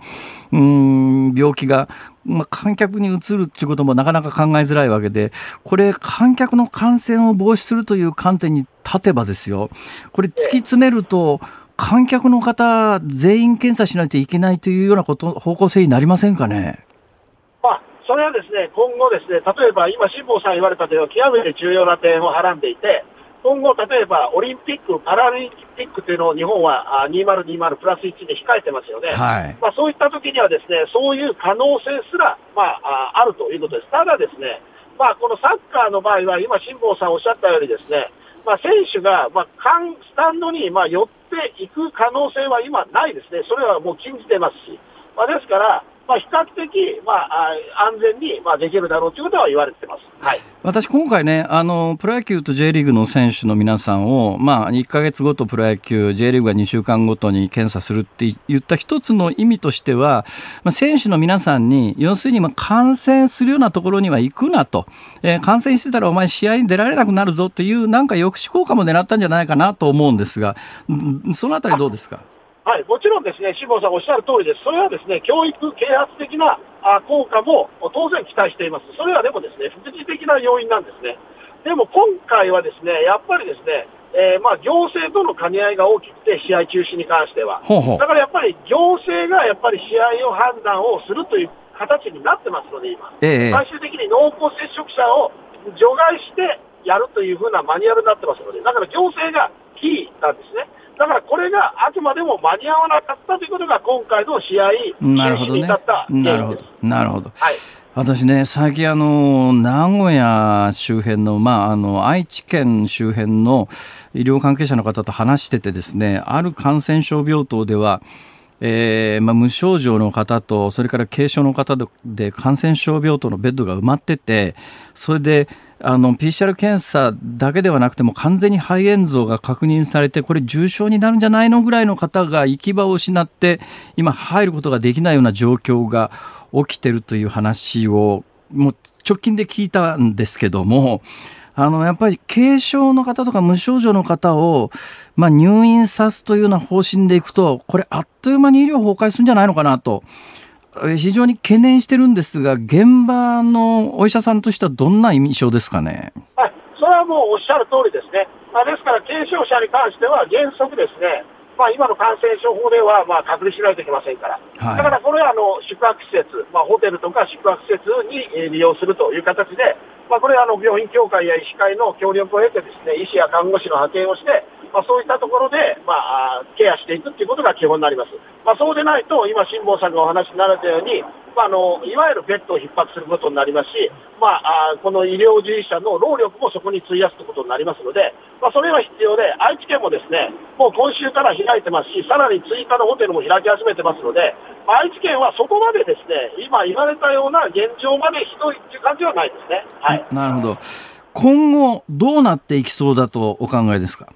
うん、病気が、まあ、観客に移るっていうこともなかなか考えづらいわけで、これ、観客の感染を防止するという観点に立てばですよ、これ、突き詰めると、観客の方、全員検査しないといけないというようなこと方向性になりませんかね？それはですね、今後ですね、例えば今、辛坊さん言われたという極めて重要な点をはらんでいて、今後、例えばオリンピック、パラリンピックというのを日本はあ2020プラス1で控えてますよね。はい。まあ、そういった時にはですね、そういう可能性すら、まあ、ああるということです。ただですね、まあ、このサッカーの場合は、今、辛坊さんおっしゃったようにですね、まあ、選手が、まあ、スタンドに、まあ、寄っていく可能性は今ないですね。それはもう禁じてますし。まあ、ですから、まあ、比較的、まあ、安全に、まあ、できるだろうということは言われてます。はい。私、今回ね、あの、プロ野球と J リーグの選手の皆さんを、まあ、1ヶ月ごとプロ野球、J リーグが2週間ごとに検査するって言った一つの意味としては、まあ、選手の皆さんに、要するに、まあ、感染するようなところには行くなと、えー感染してたらお前試合に出られなくなるぞっていう、なんか抑止効果も狙ったんじゃないかなと思うんですが、そのあたりどうですか？はい、もちろんですね、辛坊さんおっしゃる通りです。それはですね、教育、啓発的なあ効果も当然期待しています。それはでもですね、副次的な要因なんですね。でも今回はですね、やっぱりですね、えーまあ行政との兼ね合いが大きくて、試合中止に関しては。ほうほうだからやっぱり行政がやっぱり試合を判断をするという形になってますので、今。ええ最終的に濃厚接触者を除外してやるというふうなマニュアルになってますので、だから行政がキーなんですね。だからこれがあくまでも間に合わなかったということが今回の試合、なるほどねなるほど。なるほど。はい。私ね、最近あの、名古屋周辺の、まあ、あの、愛知県周辺の医療関係者の方と話しててですね、ある感染症病棟では、えーまあ、無症状の方と、それから軽症の方で感染症病棟のベッドが埋まってて、それで、あの PCR 検査だけではなくても完全に肺炎像が確認されてこれ重症になるんじゃないのぐらいの方が行き場を失って今入ることができないような状況が起きてるという話をもう直近で聞いたんですけどもあのやっぱり軽症の方とか無症状の方を、まあ、入院さすというような方針でいくとこれあっという間に医療崩壊するんじゃないのかなと。非常に懸念してるんですが、現場のお医者さんとしてはどんな印象ですかね？はい、それはもうおっしゃる通りですね。まあ、ですから、軽症者に関しては原則ですね、まあ、今の感染症法ではまあ隔離しないといけませんから、はい、だからこれはあの宿泊施設、まあ、ホテルとか宿泊施設に利用するという形で、まあ、これはあの病院協会や医師会の協力を得てですね医師や看護師の派遣をして、まあ、そういったところで、まあ、ケアしていくということが基本になります。まあ、そうでないと、今、辛坊さんがお話になられたように、まあ、あのいわゆるベッドを逼迫することになりますし、まあ、あこの医療従事者の労力もそこに費やすということになりますので、まあ、それは必要で、愛知県もですねもう今週から開いてますし、さらに追加のホテルも開き始めてますので、愛知県はそこまでですね今言われたような現状までひどいという感じはないですね。はい、なるほど今後、どうなっていきそうだとお考えですか？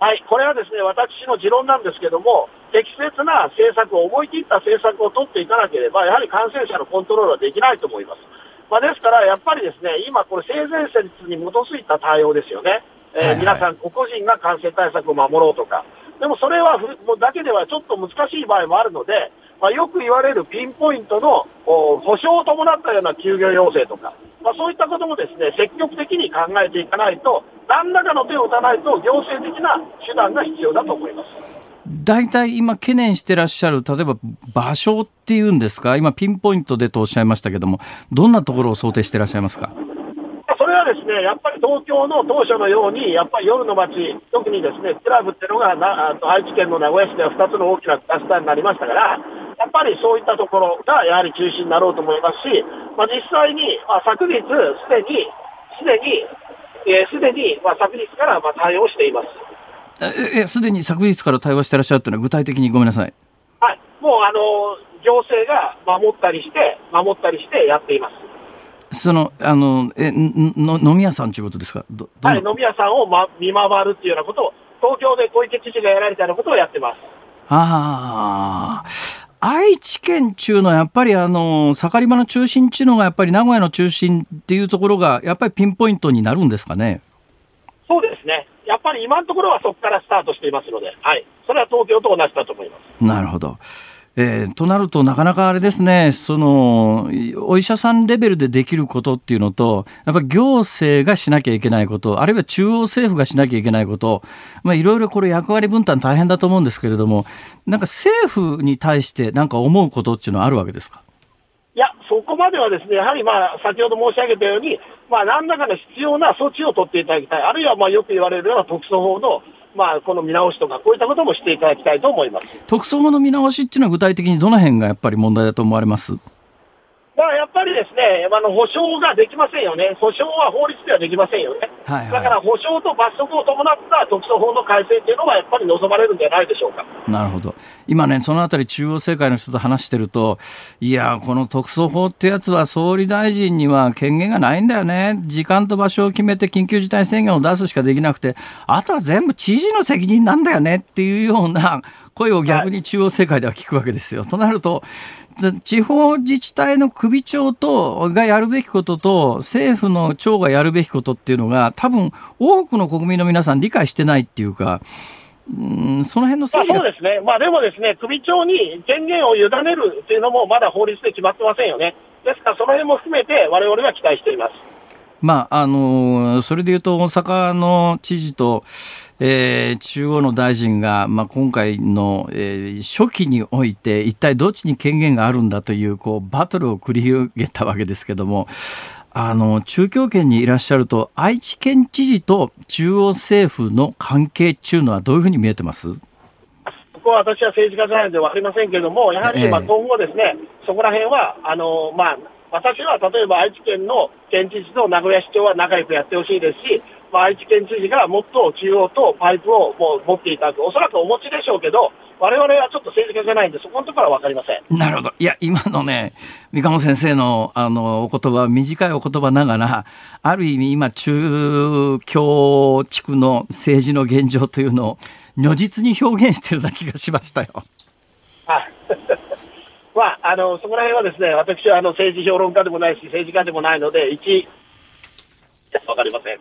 はい、これはですね、私の持論なんですけども、適切な政策を、思い切った政策を取っていかなければ、やはり感染者のコントロールはできないと思います。まあ、ですから、やっぱりですね、今、これ、性善説に基づいた対応ですよね。えー、皆さん、個々人が感染対策を守ろうとか。でもそれはもうだけではちょっと難しい場合もあるので、まあ、よく言われるピンポイントの保証を伴ったような休業要請とか、まあ、そういったこともですね積極的に考えていかないと、何らかの手を打たないと、行政的な手段が必要だと思います。大体今、懸念してらっしゃる、例えば場所っていうんですか、今、ピンポイントでとおっしゃいましたけども、どんなところを想定してらっしゃいますか？ですね、やっぱり東京の当初のように、やっぱり夜の街、特にですね、クラブっていうのがな愛知県の名古屋市では2つの大きなクラスターになりましたから、やっぱりそういったところがやはり中心になろうと思いますし、まあ、実際に、まあ、昨日、すでに、すでに、す、で、に、まあ、昨日からまあ対応しています。え、すでに昨日から対応してらっしゃるというのは、具体的にごめんなさい。はい、もうあの行政が守ったりして、守ったりしてやっています。その、あの、え、の、飲み屋さんということですか？はい、飲み屋さんを、ま、見回るっていうようなことを、東京で小池知事がやられたようなことをやってます。ああ。愛知県中のやっぱりあの盛り場の中心っていうのがやっぱり名古屋の中心っていうところがやっぱりピンポイントになるんですかね？そうですね。やっぱり今のところはそこからスタートしていますので、はい。それは東京と同じだと思います。なるほど。えー、となると、なかなかあれですね、その、お医者さんレベルでできることっていうのと、やっぱ行政がしなきゃいけないこと、あるいは中央政府がしなきゃいけないこと、まあ、いろいろこれ役割分担大変だと思うんですけれども、なんか政府に対してなんか思うことっていうのはあるわけですか？いや、そこまではですね、やはりまあ、先ほど申し上げたように、まあ、何らかの必要な措置を取っていただきたい。あるいはまあ、よく言われるような特措法のまあ、この見直しとか、こういったこともしていただきたいと思います。特措法の見直しっていうのは、具体的にどの辺がやっぱり問題だと思われます？だからやっぱりですね、あの保証ができませんよね、保証は法律ではできませんよね、はいはい、だから保証と罰則を伴った特措法の改正っていうのは、やっぱり望まれるんじゃないでしょうか。なるほど、今ね、そのあたり、中央政界の人と話してると、いや、この特措法ってやつは、総理大臣には権限がないんだよね、時間と場所を決めて緊急事態宣言を出すしかできなくて、あとは全部知事の責任なんだよねっていうような声を逆に中央政界では聞くわけですよ。はい、となると地方自治体の首長とがやるべきことと政府の長がやるべきことっていうのが多分多くの国民の皆さん理解してないっていうか。うんその辺の整理、まあ、そうですね、まあ、でもですね、首長に権限を委ねるっていうのも、まだ法律で決まってませんよね、ですからその辺も含めて、われわれは期待しています。まあ、あのそれでいうと、大阪の知事と、えー、中央の大臣が、まあ、今回の、えー、初期において、一体どっちに権限があるんだという、こう、バトルを繰り広げたわけですけども、あの、中京圏にいらっしゃると、愛知県知事と中央政府の関係っていうのはどういうふうに見えてます？ここは私は政治家じゃないので分かりませんけれども、やはり今今後ですね、えー、そこら辺は、あの、まあ、私は例えば愛知県の県知事と名古屋市長は仲良くやってほしいですし、まあ、愛知県知事がもっと中央とパイプをもう持っていただく、おそらくお持ちでしょうけど、我々はちょっと政治家じゃないんで、そこのところは分かりません。なるほど。いや、今のね、三鴨先生の、あの、お言葉、短いお言葉ながら、ある意味今、中京地区の政治の現状というのを、如実に表現してるな気がしましたよ。はい。[laughs] まあ、あの、そこら辺はですね、私はあの政治評論家でもないし、政治家でもないので、一、わかりません。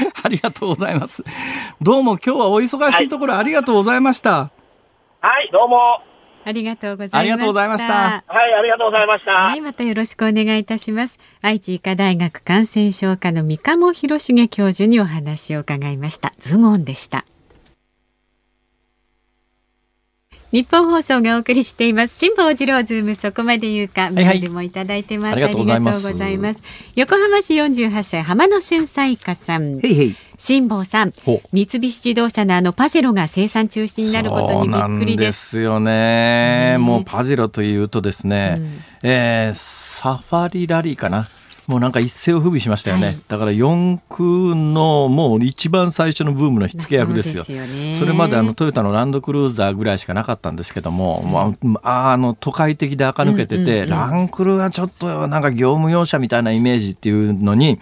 [laughs] ありがとうございます。どうも今日はお忙しいところ、ありがとうございました。はい、どうも。ありがとうございました。ありがとうございました。はい、ありがとうございました。はい、またよろしくお願いいたします。愛知医科大学感染症科の三鴨博重教授にお話を伺いました。ズゴンでした。日本放送がお送りしています。辛坊治郎ズームそこまで言うかメールもいただいてます、はいはい、ありがとうございます。横浜市48歳浜野俊彩花さん。辛坊さん三菱自動車のあのパジェロが生産中止になることにびっくりですよね、ね、もうパジェロというとですね、うん、えー、サファリラリーかなもうなんか一世を風靡しましたよね、はい、だから四駆のもう一番最初のブームの火付け役ですよ。そそれまであのトヨタのランドクルーザーぐらいしかなかったんですけども、うん、まあ、あの都会的で垢抜けてて、ランクルはちょっとなんか業務用車みたいなイメージっていうのに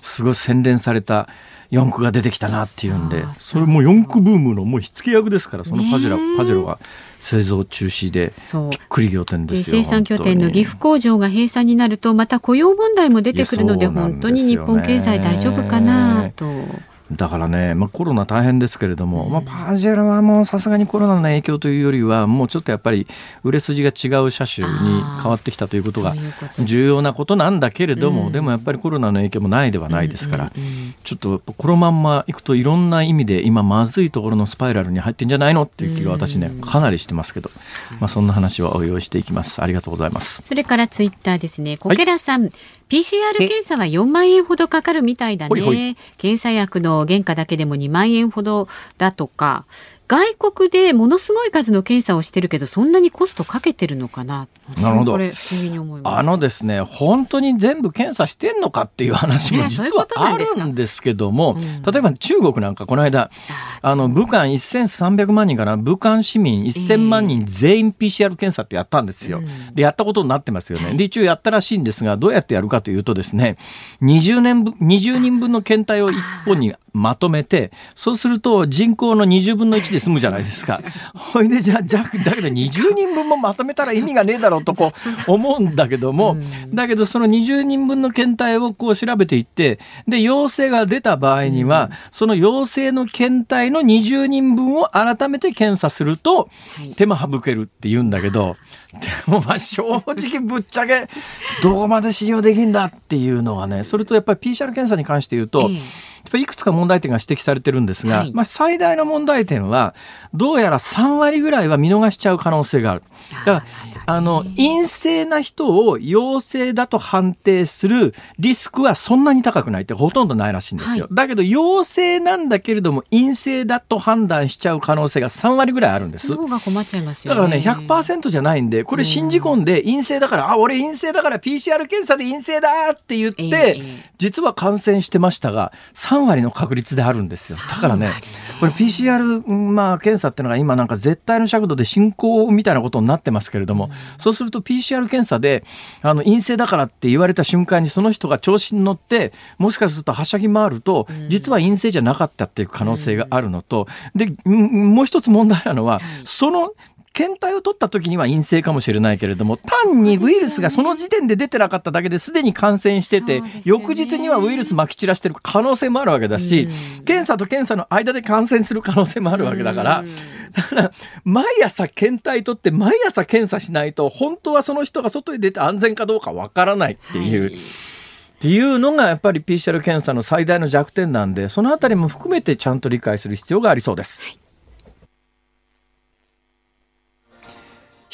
すごい洗練された。四駆が出てきたなっていうんでそれも四駆ブームのもう火付け役ですからそのパジェラパジェロが製造中止でびっくり仰天ですよ生産拠点の岐阜工場が閉鎖になるとまた雇用問題も出てくるので本当に日本経済大丈夫かなと。だからね、まあ、コロナ大変ですけれども、まあ、パジェロはもうさすがにコロナの影響というよりはもうちょっとやっぱり売れ筋が違う車種に変わってきたということが重要なことなんだけれども、でもやっぱりコロナの影響もないではないですから、ちょっとこのまんまいくといろんな意味で今まずいところのスパイラルに入ってんじゃないのっていう気が私ねかなりしてますけど、まあ、そんな話はお用意していきます。ありがとうございます。それからツイッターですね小寺さん、はい。PCR 検査は4万円ほどかかるみたいだね。検査薬の原価だけでも2万円ほどだとか、外国でものすごい数の検査をしてるけどそんなにコストかけてるのかな？なるほど。あのですね本当に全部検査してんのかっていう話も実はあるんですけども、例えば中国なんかこの間あの武漢1300万人から武漢市民1000万人全員 PCR 検査ってやったんですよ、でやったことになってますよね。で一応やったらしいんですがどうやってやるかというとですね20年20人分の検体を1本にまとめてそうすると人口の20分の1で済むじゃないですか。ほいでじゃあじゃだけど20人分もまとめたら意味がねえだろうとこう思うんだけども、だけどその20人分の検体をこう調べていってで陽性が出た場合には、その陽性の検体の20人分を改めて検査すると手間省けるって言うんだけど、でもまあ正直ぶっちゃけどこまで信用できんだっていうのはねそれとやっぱり PCR 検査に関して言うと、いくつか問題点が指摘されてるんですが、はい、まあ、最大の問題点はどうやら3割ぐらいは見逃しちゃう可能性がある。だからあの陰性な人を陽性だと判定するリスクはそんなに高くないってほとんどないらしいんですよ。はい、だけど陽性なんだけれども陰性だと判断しちゃう可能性が3割ぐらいあるんです。だからね100%じゃないんでこれ信じ込んで陰性だから、あ俺陰性だから PCR 検査で陰性だって言って、実は感染してましたが3割の確率であるんですよ。だからねこれ PCR、まあ、検査っていうのが今なんか絶対の尺度で進行みたいなことになってますけれども、そうすると PCR 検査であの陰性だからって言われた瞬間にその人が調子に乗ってもしかするとはしゃぎ回ると実は陰性じゃなかったっていう可能性があるのとでもう一つ問題なのはその検体を取った時には陰性かもしれないけれども単にウイルスがその時点で出てなかっただけですでに感染してて、ね、翌日にはウイルスまき散らしてる可能性もあるわけだし、検査と検査の間で感染する可能性もあるわけだから、だから毎朝検体取って毎朝検査しないと本当はその人が外に出て安全かどうかわからないっていう。はいっていうのがやっぱり PCR 検査の最大の弱点なんでそのあたりも含めてちゃんと理解する必要がありそうです。はい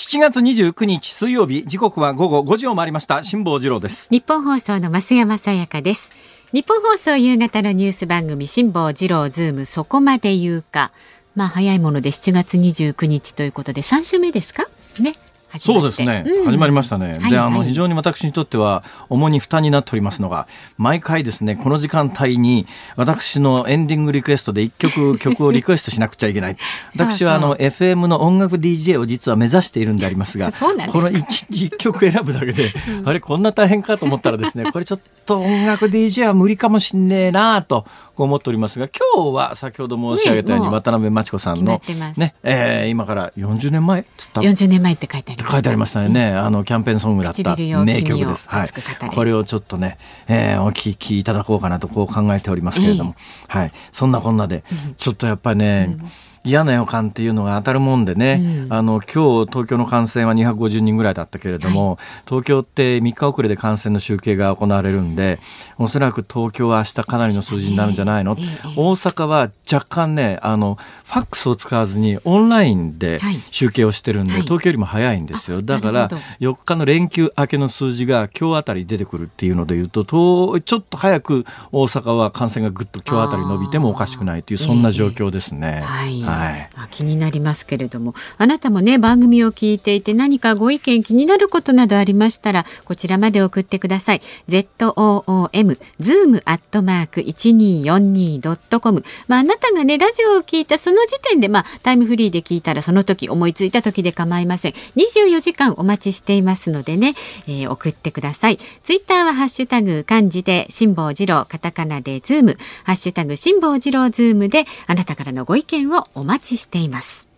7月29日水曜日時刻は午後5時を回りました。辛坊治郎です。日本放送の増山さやかです。日本放送夕方のニュース番組辛坊治郎ズームそこまで言うか。まあ早いもので7月29日ということで3週目ですか？ね。そうですね、うん、始まりましたね、はい、であの、非常に私にとっては重荷、負担になっておりますのが毎回ですねこの時間帯に私のエンディングリクエストで一曲曲をリクエストしなくちゃいけない。[laughs] 私はあの FM の音楽 DJ を実は目指しているんでありますがこの一日一曲選ぶだけで、うん、あれこんな大変かと思ったらですね [laughs] これちょっと音楽 DJ は無理かもしんねえなと思っておりますが今日は先ほど申し上げたように、渡辺真知子さんの、ねえー、今から40年前つった40年前って書いてありました、書いてありましたよね、あのキャンペーンソングだった名曲です、はい、これをちょっとね、えー、お聞きいただこうかなとこう考えておりますけれども、はい、そんなこんなでちょっとやっぱりね、うん嫌な予感っていうのが当たるもんでね、うん、あの今日東京の感染は250人ぐらいだったけれども、はい、東京って3日遅れで感染の集計が行われるんでおそらく東京は明日かなりの数字になるんじゃないの、えー、大阪は若干ねあのファックスを使わずにオンラインで集計をしてるんで、はい、東京よりも早いんですよ。だから4日の連休明けの数字が今日あたり出てくるっていうのでいうとちょっと早く大阪は感染がぐっと今日あたり伸びてもおかしくないというそんな状況ですね。はいはい、気になりますけれども。あなたもね番組を聞いていて何かご意見気になることなどありましたらこちらまで送ってください。ZOOM zoom アットマーク 1242.com まああなたがねラジオを聞いたその時点でまあタイムフリーで聞いたらその時思いついた時で構いません。24時間お待ちしていますのでね、えー、送ってください。ツイッターはハッシュタグ漢字で辛坊治郎カタカナでズーム。ハッシュタグ辛坊治郎ズームであなたからのご意見をお待ちしています。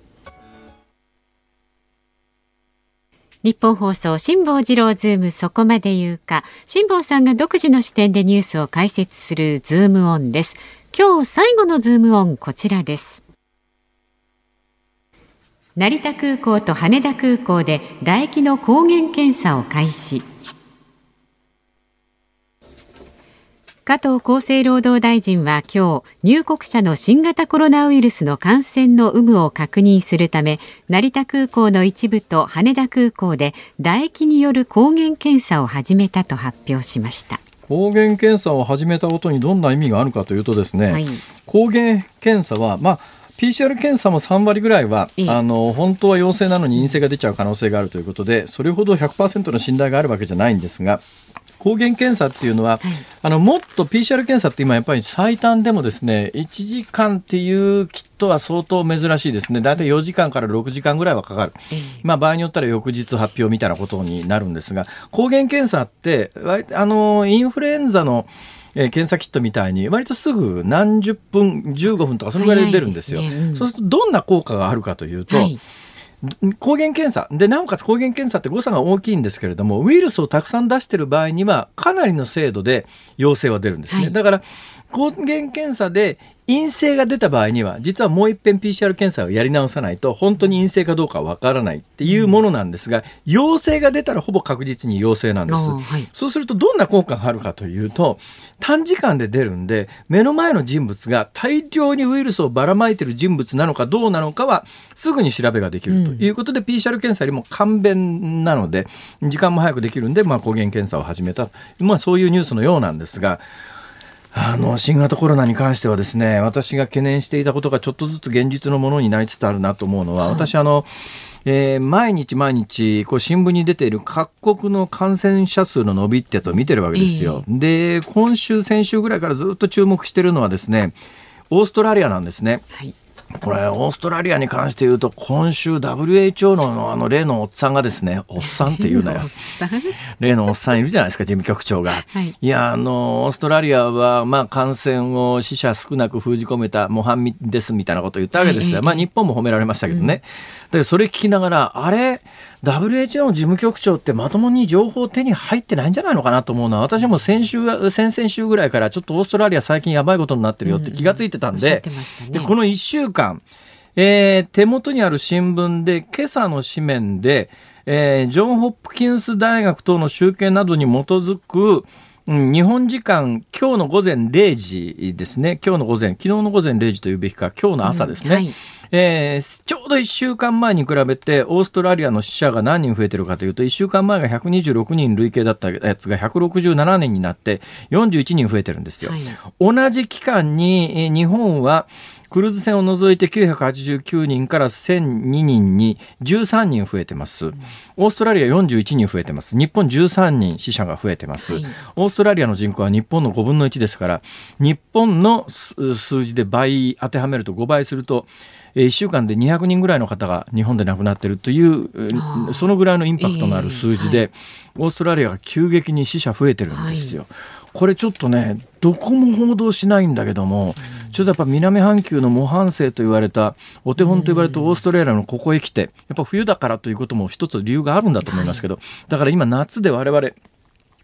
日本放送辛坊治郎ズームそこまで言うか。辛坊さんが独自の視点でニュースを解説するズームオンです。今日最後のズームオンこちらです。成田空港と羽田空港で唾液の抗原検査を開始。加藤厚生労働大臣は今日入国者の新型コロナウイルスの感染の有無を確認するため成田空港の一部と羽田空港で唾液による抗原検査を始めたと発表しました。抗原検査を始めたことにどんな意味があるかというとですね、はい、抗原検査はまあ PCR 検査も3割ぐらいは、あの本当は陽性なのに陰性が出ちゃう可能性があるということでそれほど100%の信頼があるわけじゃないんですが抗原検査っていうのは、はい、あのもっと PCR 検査って今やっぱり最短でもですね1時間っていうキットは相当珍しいですね。大体4時間から6時間ぐらいはかかる、まあ、場合によったら翌日発表みたいなことになるんですが抗原検査ってあのインフルエンザのえー、検査キットみたいに割とすぐ何十分15分とかそのぐらいで出るんですよ。すね。そうするとどんな効果があるかというと、はい抗原検査。でなおかつ抗原検査って誤差が大きいんですけれどもウイルスをたくさん出している場合にはかなりの精度で陽性は出るんですね、はい、だから抗原検査で陰性が出た場合には実はもう一遍 PCR 検査をやり直さないと本当に陰性かどうかわからないっていうものなんですが、うん、陽性が出たらほぼ確実に陽性なんです、はい、そうするとどんな効果があるかというと短時間で出るんで目の前の人物が大量にウイルスをばらまいてる人物なのかどうなのかはすぐに調べができるということで、うん、PCR 検査よりも簡便なので時間も早くできるんで、まあ、抗原検査を始めた、まあ、そういうニュースのようなんですがあの新型コロナに関してはですね私が懸念していたことがちょっとずつ現実のものになりつつあるなと思うのは、はい、私あのえー、毎日毎日こう新聞に出ている各国の感染者数の伸びってやつを見てるわけですよ。で今週先週ぐらいからずっと注目してるのはですねオーストラリアなんですね。はいこれ、オーストラリアに関して言うと、今週 WHO のあの例のおっさんがですね、おっさんって言うなよ。[laughs] 例のおっさんいるじゃないですか、事務局長が。はい、いや、あの、オーストラリアは、まあ、感染を死者少なく封じ込めた模範ですみたいなことを言ったわけですよ。はい、まあ、日本も褒められましたけどね。うん、で、それ聞きながら、あれ、WHO の事務局長ってまともに情報手に入ってないんじゃないのかなと思うのは、私も先週、先々週ぐらいからちょっとオーストラリア最近やばいことになってるよって気がついてたんで、うんね、でこの1週間、えー、手元にある新聞で今朝の紙面で、えー、ジョン・ホップキンス大学等の集計などに基づく、うん、日本時間今日の午前0時ですね。今日の午前昨日の午前0時というべきか今日の朝ですね、うんはい。えー、ちょうど1週間前に比べてオーストラリアの死者が何人増えてるかというと1週間前が126人累計だったやつが167人になって41人増えてるんですよ。はい、同じ期間に日本はクルーズ船を除いて989人から1002人に13人増えてます。オーストラリア41人増えてます。日本13人死者が増えてます。はい、オーストラリアの人口は日本の5分の1ですから、日本の数字で倍当てはめると5倍すると、1週間で200人ぐらいの方が日本で亡くなっているというそのぐらいのインパクトのある数字で、えーはい、オーストラリアが急激に死者増えてるんですよ。はいこれちょっとねどこも報道しないんだけども、ちょっとやっぱ南半球の模範生と言われたお手本と言われたオーストラリアのここへ来てやっぱ冬だからということも一つ理由があるんだと思いますけど、だから今夏で我々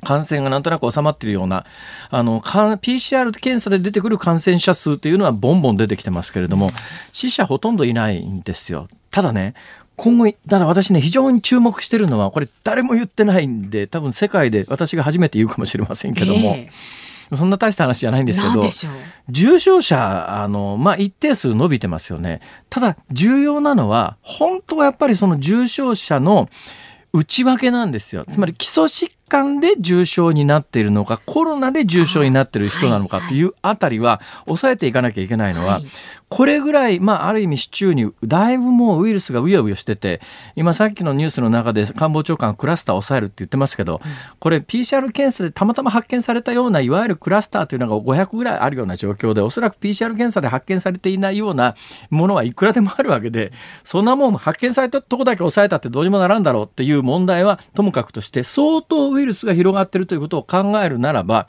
感染がなんとなく収まっているような、あの、PCR 検査で出てくる感染者数というのはボンボン出てきてますけれども、死者ほとんどいないんですよ。ただね、今後、ただ私ね、非常に注目してるのは、これ誰も言ってないんで、多分世界で私が初めて言うかもしれませんけども、えー、そんな大した話じゃないんですけど、重症者、あの、まあ、一定数伸びてますよね。ただ、重要なのは、本当はやっぱりその重症者の内訳なんですよ。つまり基礎疾患で重症になっているのか、コロナで重症になっている人なのかというあたりは、抑えていかなきゃいけないのは、これぐらい、まあ、ある意味、市中にだいぶもうウイルスがうようよしてて、今さっきのニュースの中で官房長官クラスターを抑えるって言ってますけど、これ PCR 検査でたまたま発見されたような、いわゆるクラスターというのが500ぐらいあるような状況で、おそらく PCR 検査で発見されていないようなものはいくらでもあるわけで、そんなもん発見されたとこだけ抑えたってどうにもならんだろうっていう問題はともかくとして、相当ウイルスが広がっているということを考えるならば、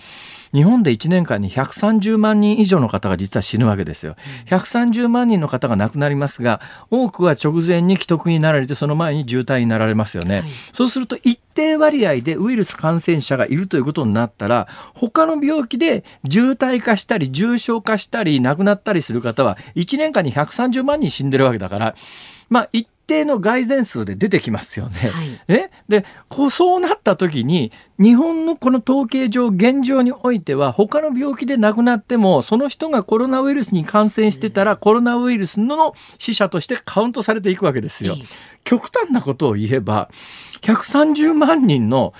日本で1年間に130万人以上の方が実は死ぬわけですよ。130万人の方が亡くなりますが、多くは直前に既得になられて、その前に渋滞になられますよね。はい、そうすると一定割合でウイルス感染者がいるということになったら、他の病気で渋滞化したり、重症化したり、亡くなったりする方は、1年間に130万人死んでるわけだから、まあ、一定の蓋然数で出てきますよね。はい、え？でこうそうなった時に日本のこの統計上現状においては他の病気で亡くなってもその人がコロナウイルスに感染してたら、コロナウイルスの死者としてカウントされていくわけですよ。極端なことを言えば130万人の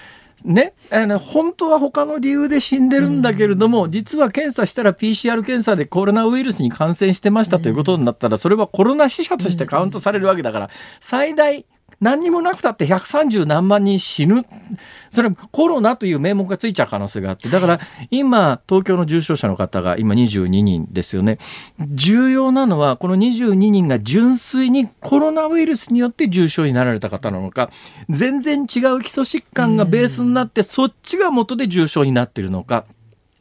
ね、あの本当は他の理由で死んでるんだけれども、実は検査したら PCR 検査でコロナウイルスに感染してましたということになったら、それはコロナ死者としてカウントされるわけだから、最大何にもなくたって130何万人死ぬ。それコロナという名目がついちゃう可能性があって、だから今、東京の重症者の方が今22人ですよね。重要なのは、この22人が純粋にコロナウイルスによって重症になられた方なのか、全然違う基礎疾患がベースになって、そっちが元で重症になっているのか。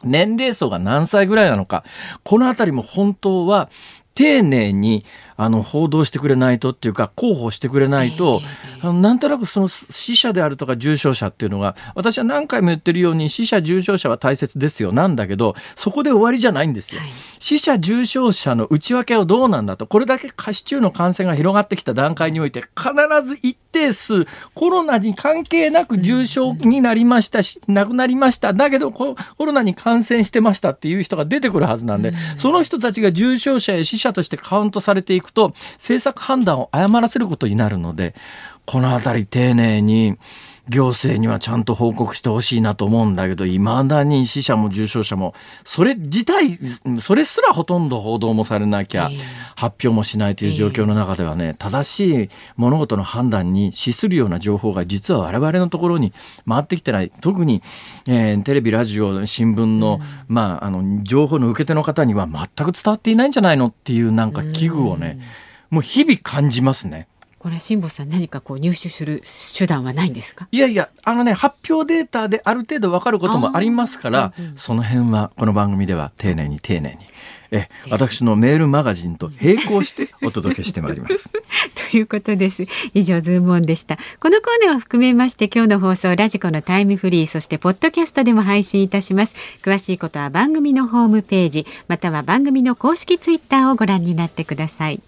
年齢層が何歳ぐらいなのか。このあたりも本当は丁寧にあの報道してくれないとっていうか広報してくれないと、あのなんとなくその死者であるとか重症者っていうのが私は何回も言ってるように死者重症者は大切ですよ。なんだけどそこで終わりじゃないんですよ。死者重症者の内訳はどうなんだと。これだけ過失中の感染が広がってきた段階において必ず一定数コロナに関係なく重症になりましたし、亡くなりました。だけどコロナに感染してましたっていう人が出てくるはずなんで、その人たちが重症者や死者としてカウントされていくくと政策判断を誤らせることになるのでこの辺り丁寧に行政にはちゃんと報告してほしいなと思うんだけど、いまだに死者も重症者も、それ自体、それすらほとんど報道もされなきゃ、発表もしないという状況の中ではね、正しい物事の判断に資するような情報が実は我々のところに回ってきてない。特に、えー、テレビ、ラジオ、新聞の、まあ、あの、情報の受け手の方には全く伝わっていないんじゃないのっていうなんか危惧をね、もう日々感じますね。これ辛坊さん何かこう入手する手段はないんですか？いやいやあのね発表データである程度わかることもありますから、うんうん、その辺はこの番組では丁寧に丁寧に。[laughs] え私のメールマガジンと並行してお届けしてまいります。[laughs] ということです。以上ズームオンでした。このコーナーを含めまして今日の放送ラジコのタイムフリーそしてポッドキャストでも配信いたします。詳しいことは番組のホームページまたは番組の公式ツイッターをご覧になってください。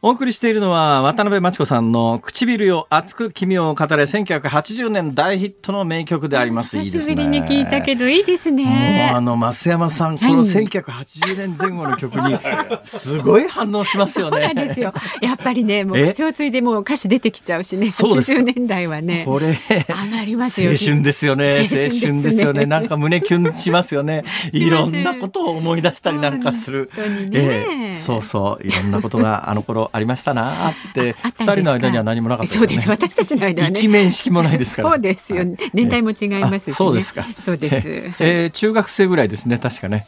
お送りしているのは渡辺真知子さんの唇よ熱く君を語れ1980年大ヒットの名曲であります。久しぶりに聞いたけどいいですもうねあ。の増山さん、この1980年前後の曲にすごい反応しますよそうなね。んですよ。やっぱりね、もうえ？口をついでもう歌詞出てきちゃうしね。そうですか80年代はね。これ上がりますよ青春ですよね。青青春ですよね。なんか胸キュンしますよね。[laughs] いろんなことを思い出したりなんかする。本当にねええそうそう。いろんなことがあの頃ありましたなって。二人の間には何もなかったそうです。私たちの間はね。一面識もないですから。そうですよ。年代も違いますしね。あそうですか。そうです。ええー中学生ぐらいですね。確かね。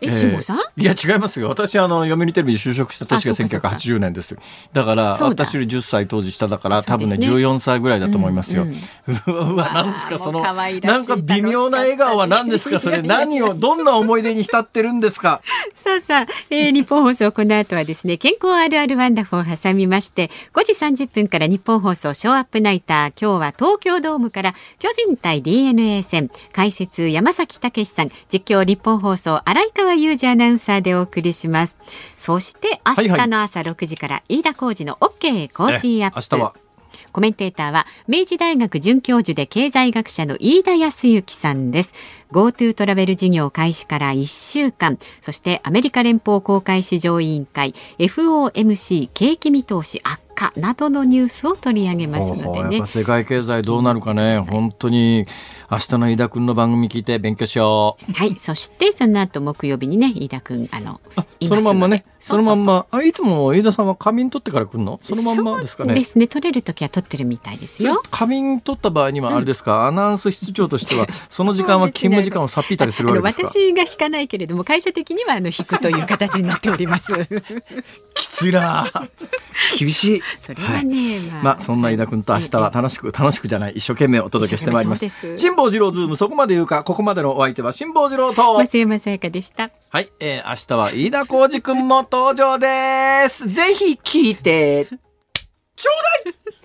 え、辛坊さん？いや違いますよ。私あの読売テレビに就職した年があそうかそうか。1980年ですだから私より10歳当時下だから多分ねね14歳ぐらいだと思いますよ、うんう [laughs] わ何ですかそのもう可愛らしないんか微妙な笑顔は何ですかそれ？何をどんな思い出に浸ってるんですか？さあさあ、えー、日本放送この後はですね健康あるあるワンダフルを挟みまして5時30分から日本放送ショーアップナイター。今日は東京ドームから巨人対 DNA 戦。解説山崎武さん。実況日本放送洗川雄司アナウンサーでお送りします。そして明日の朝6時から飯田浩二の OK 工事アップ、え明日は？コメンテーターは明治大学准教授で経済学者の飯田康之さんです。GoTo トラベル事業開始から1週間、そしてアメリカ連邦公開市場委員会 FOMC 景気見通し悪化などのニュースを取り上げますのでね。世界経済どうなるかね。本当に明日の飯田君の番組聞いて勉強しよう。はい、そしてその後木曜日にね飯田くんあのいそのまんまね。そのまんま。あいつも飯田さんは仮眠取ってから来るの？そのまんまですかね？ですね。取れる時は取ってるみたいですよ。仮眠取った場合にはあれですか、アナウンス室長としてはその時間は勤務時間をさっぴいたりするわけですか私が引かないけれども会社的にはあの引くという形になっております。[laughs] きついな。[laughs] 厳しいそれはね、い。まあまあそんな飯田君と明日は楽しく楽しくじゃない一生懸命お届けしてまいります。辛坊治郎ズームそこまで言うかここまでのお相手は辛坊治郎と。増山さやかでした。はい、えー、明日は飯田浩二君も登場です。ぜひ聞いてちょうだい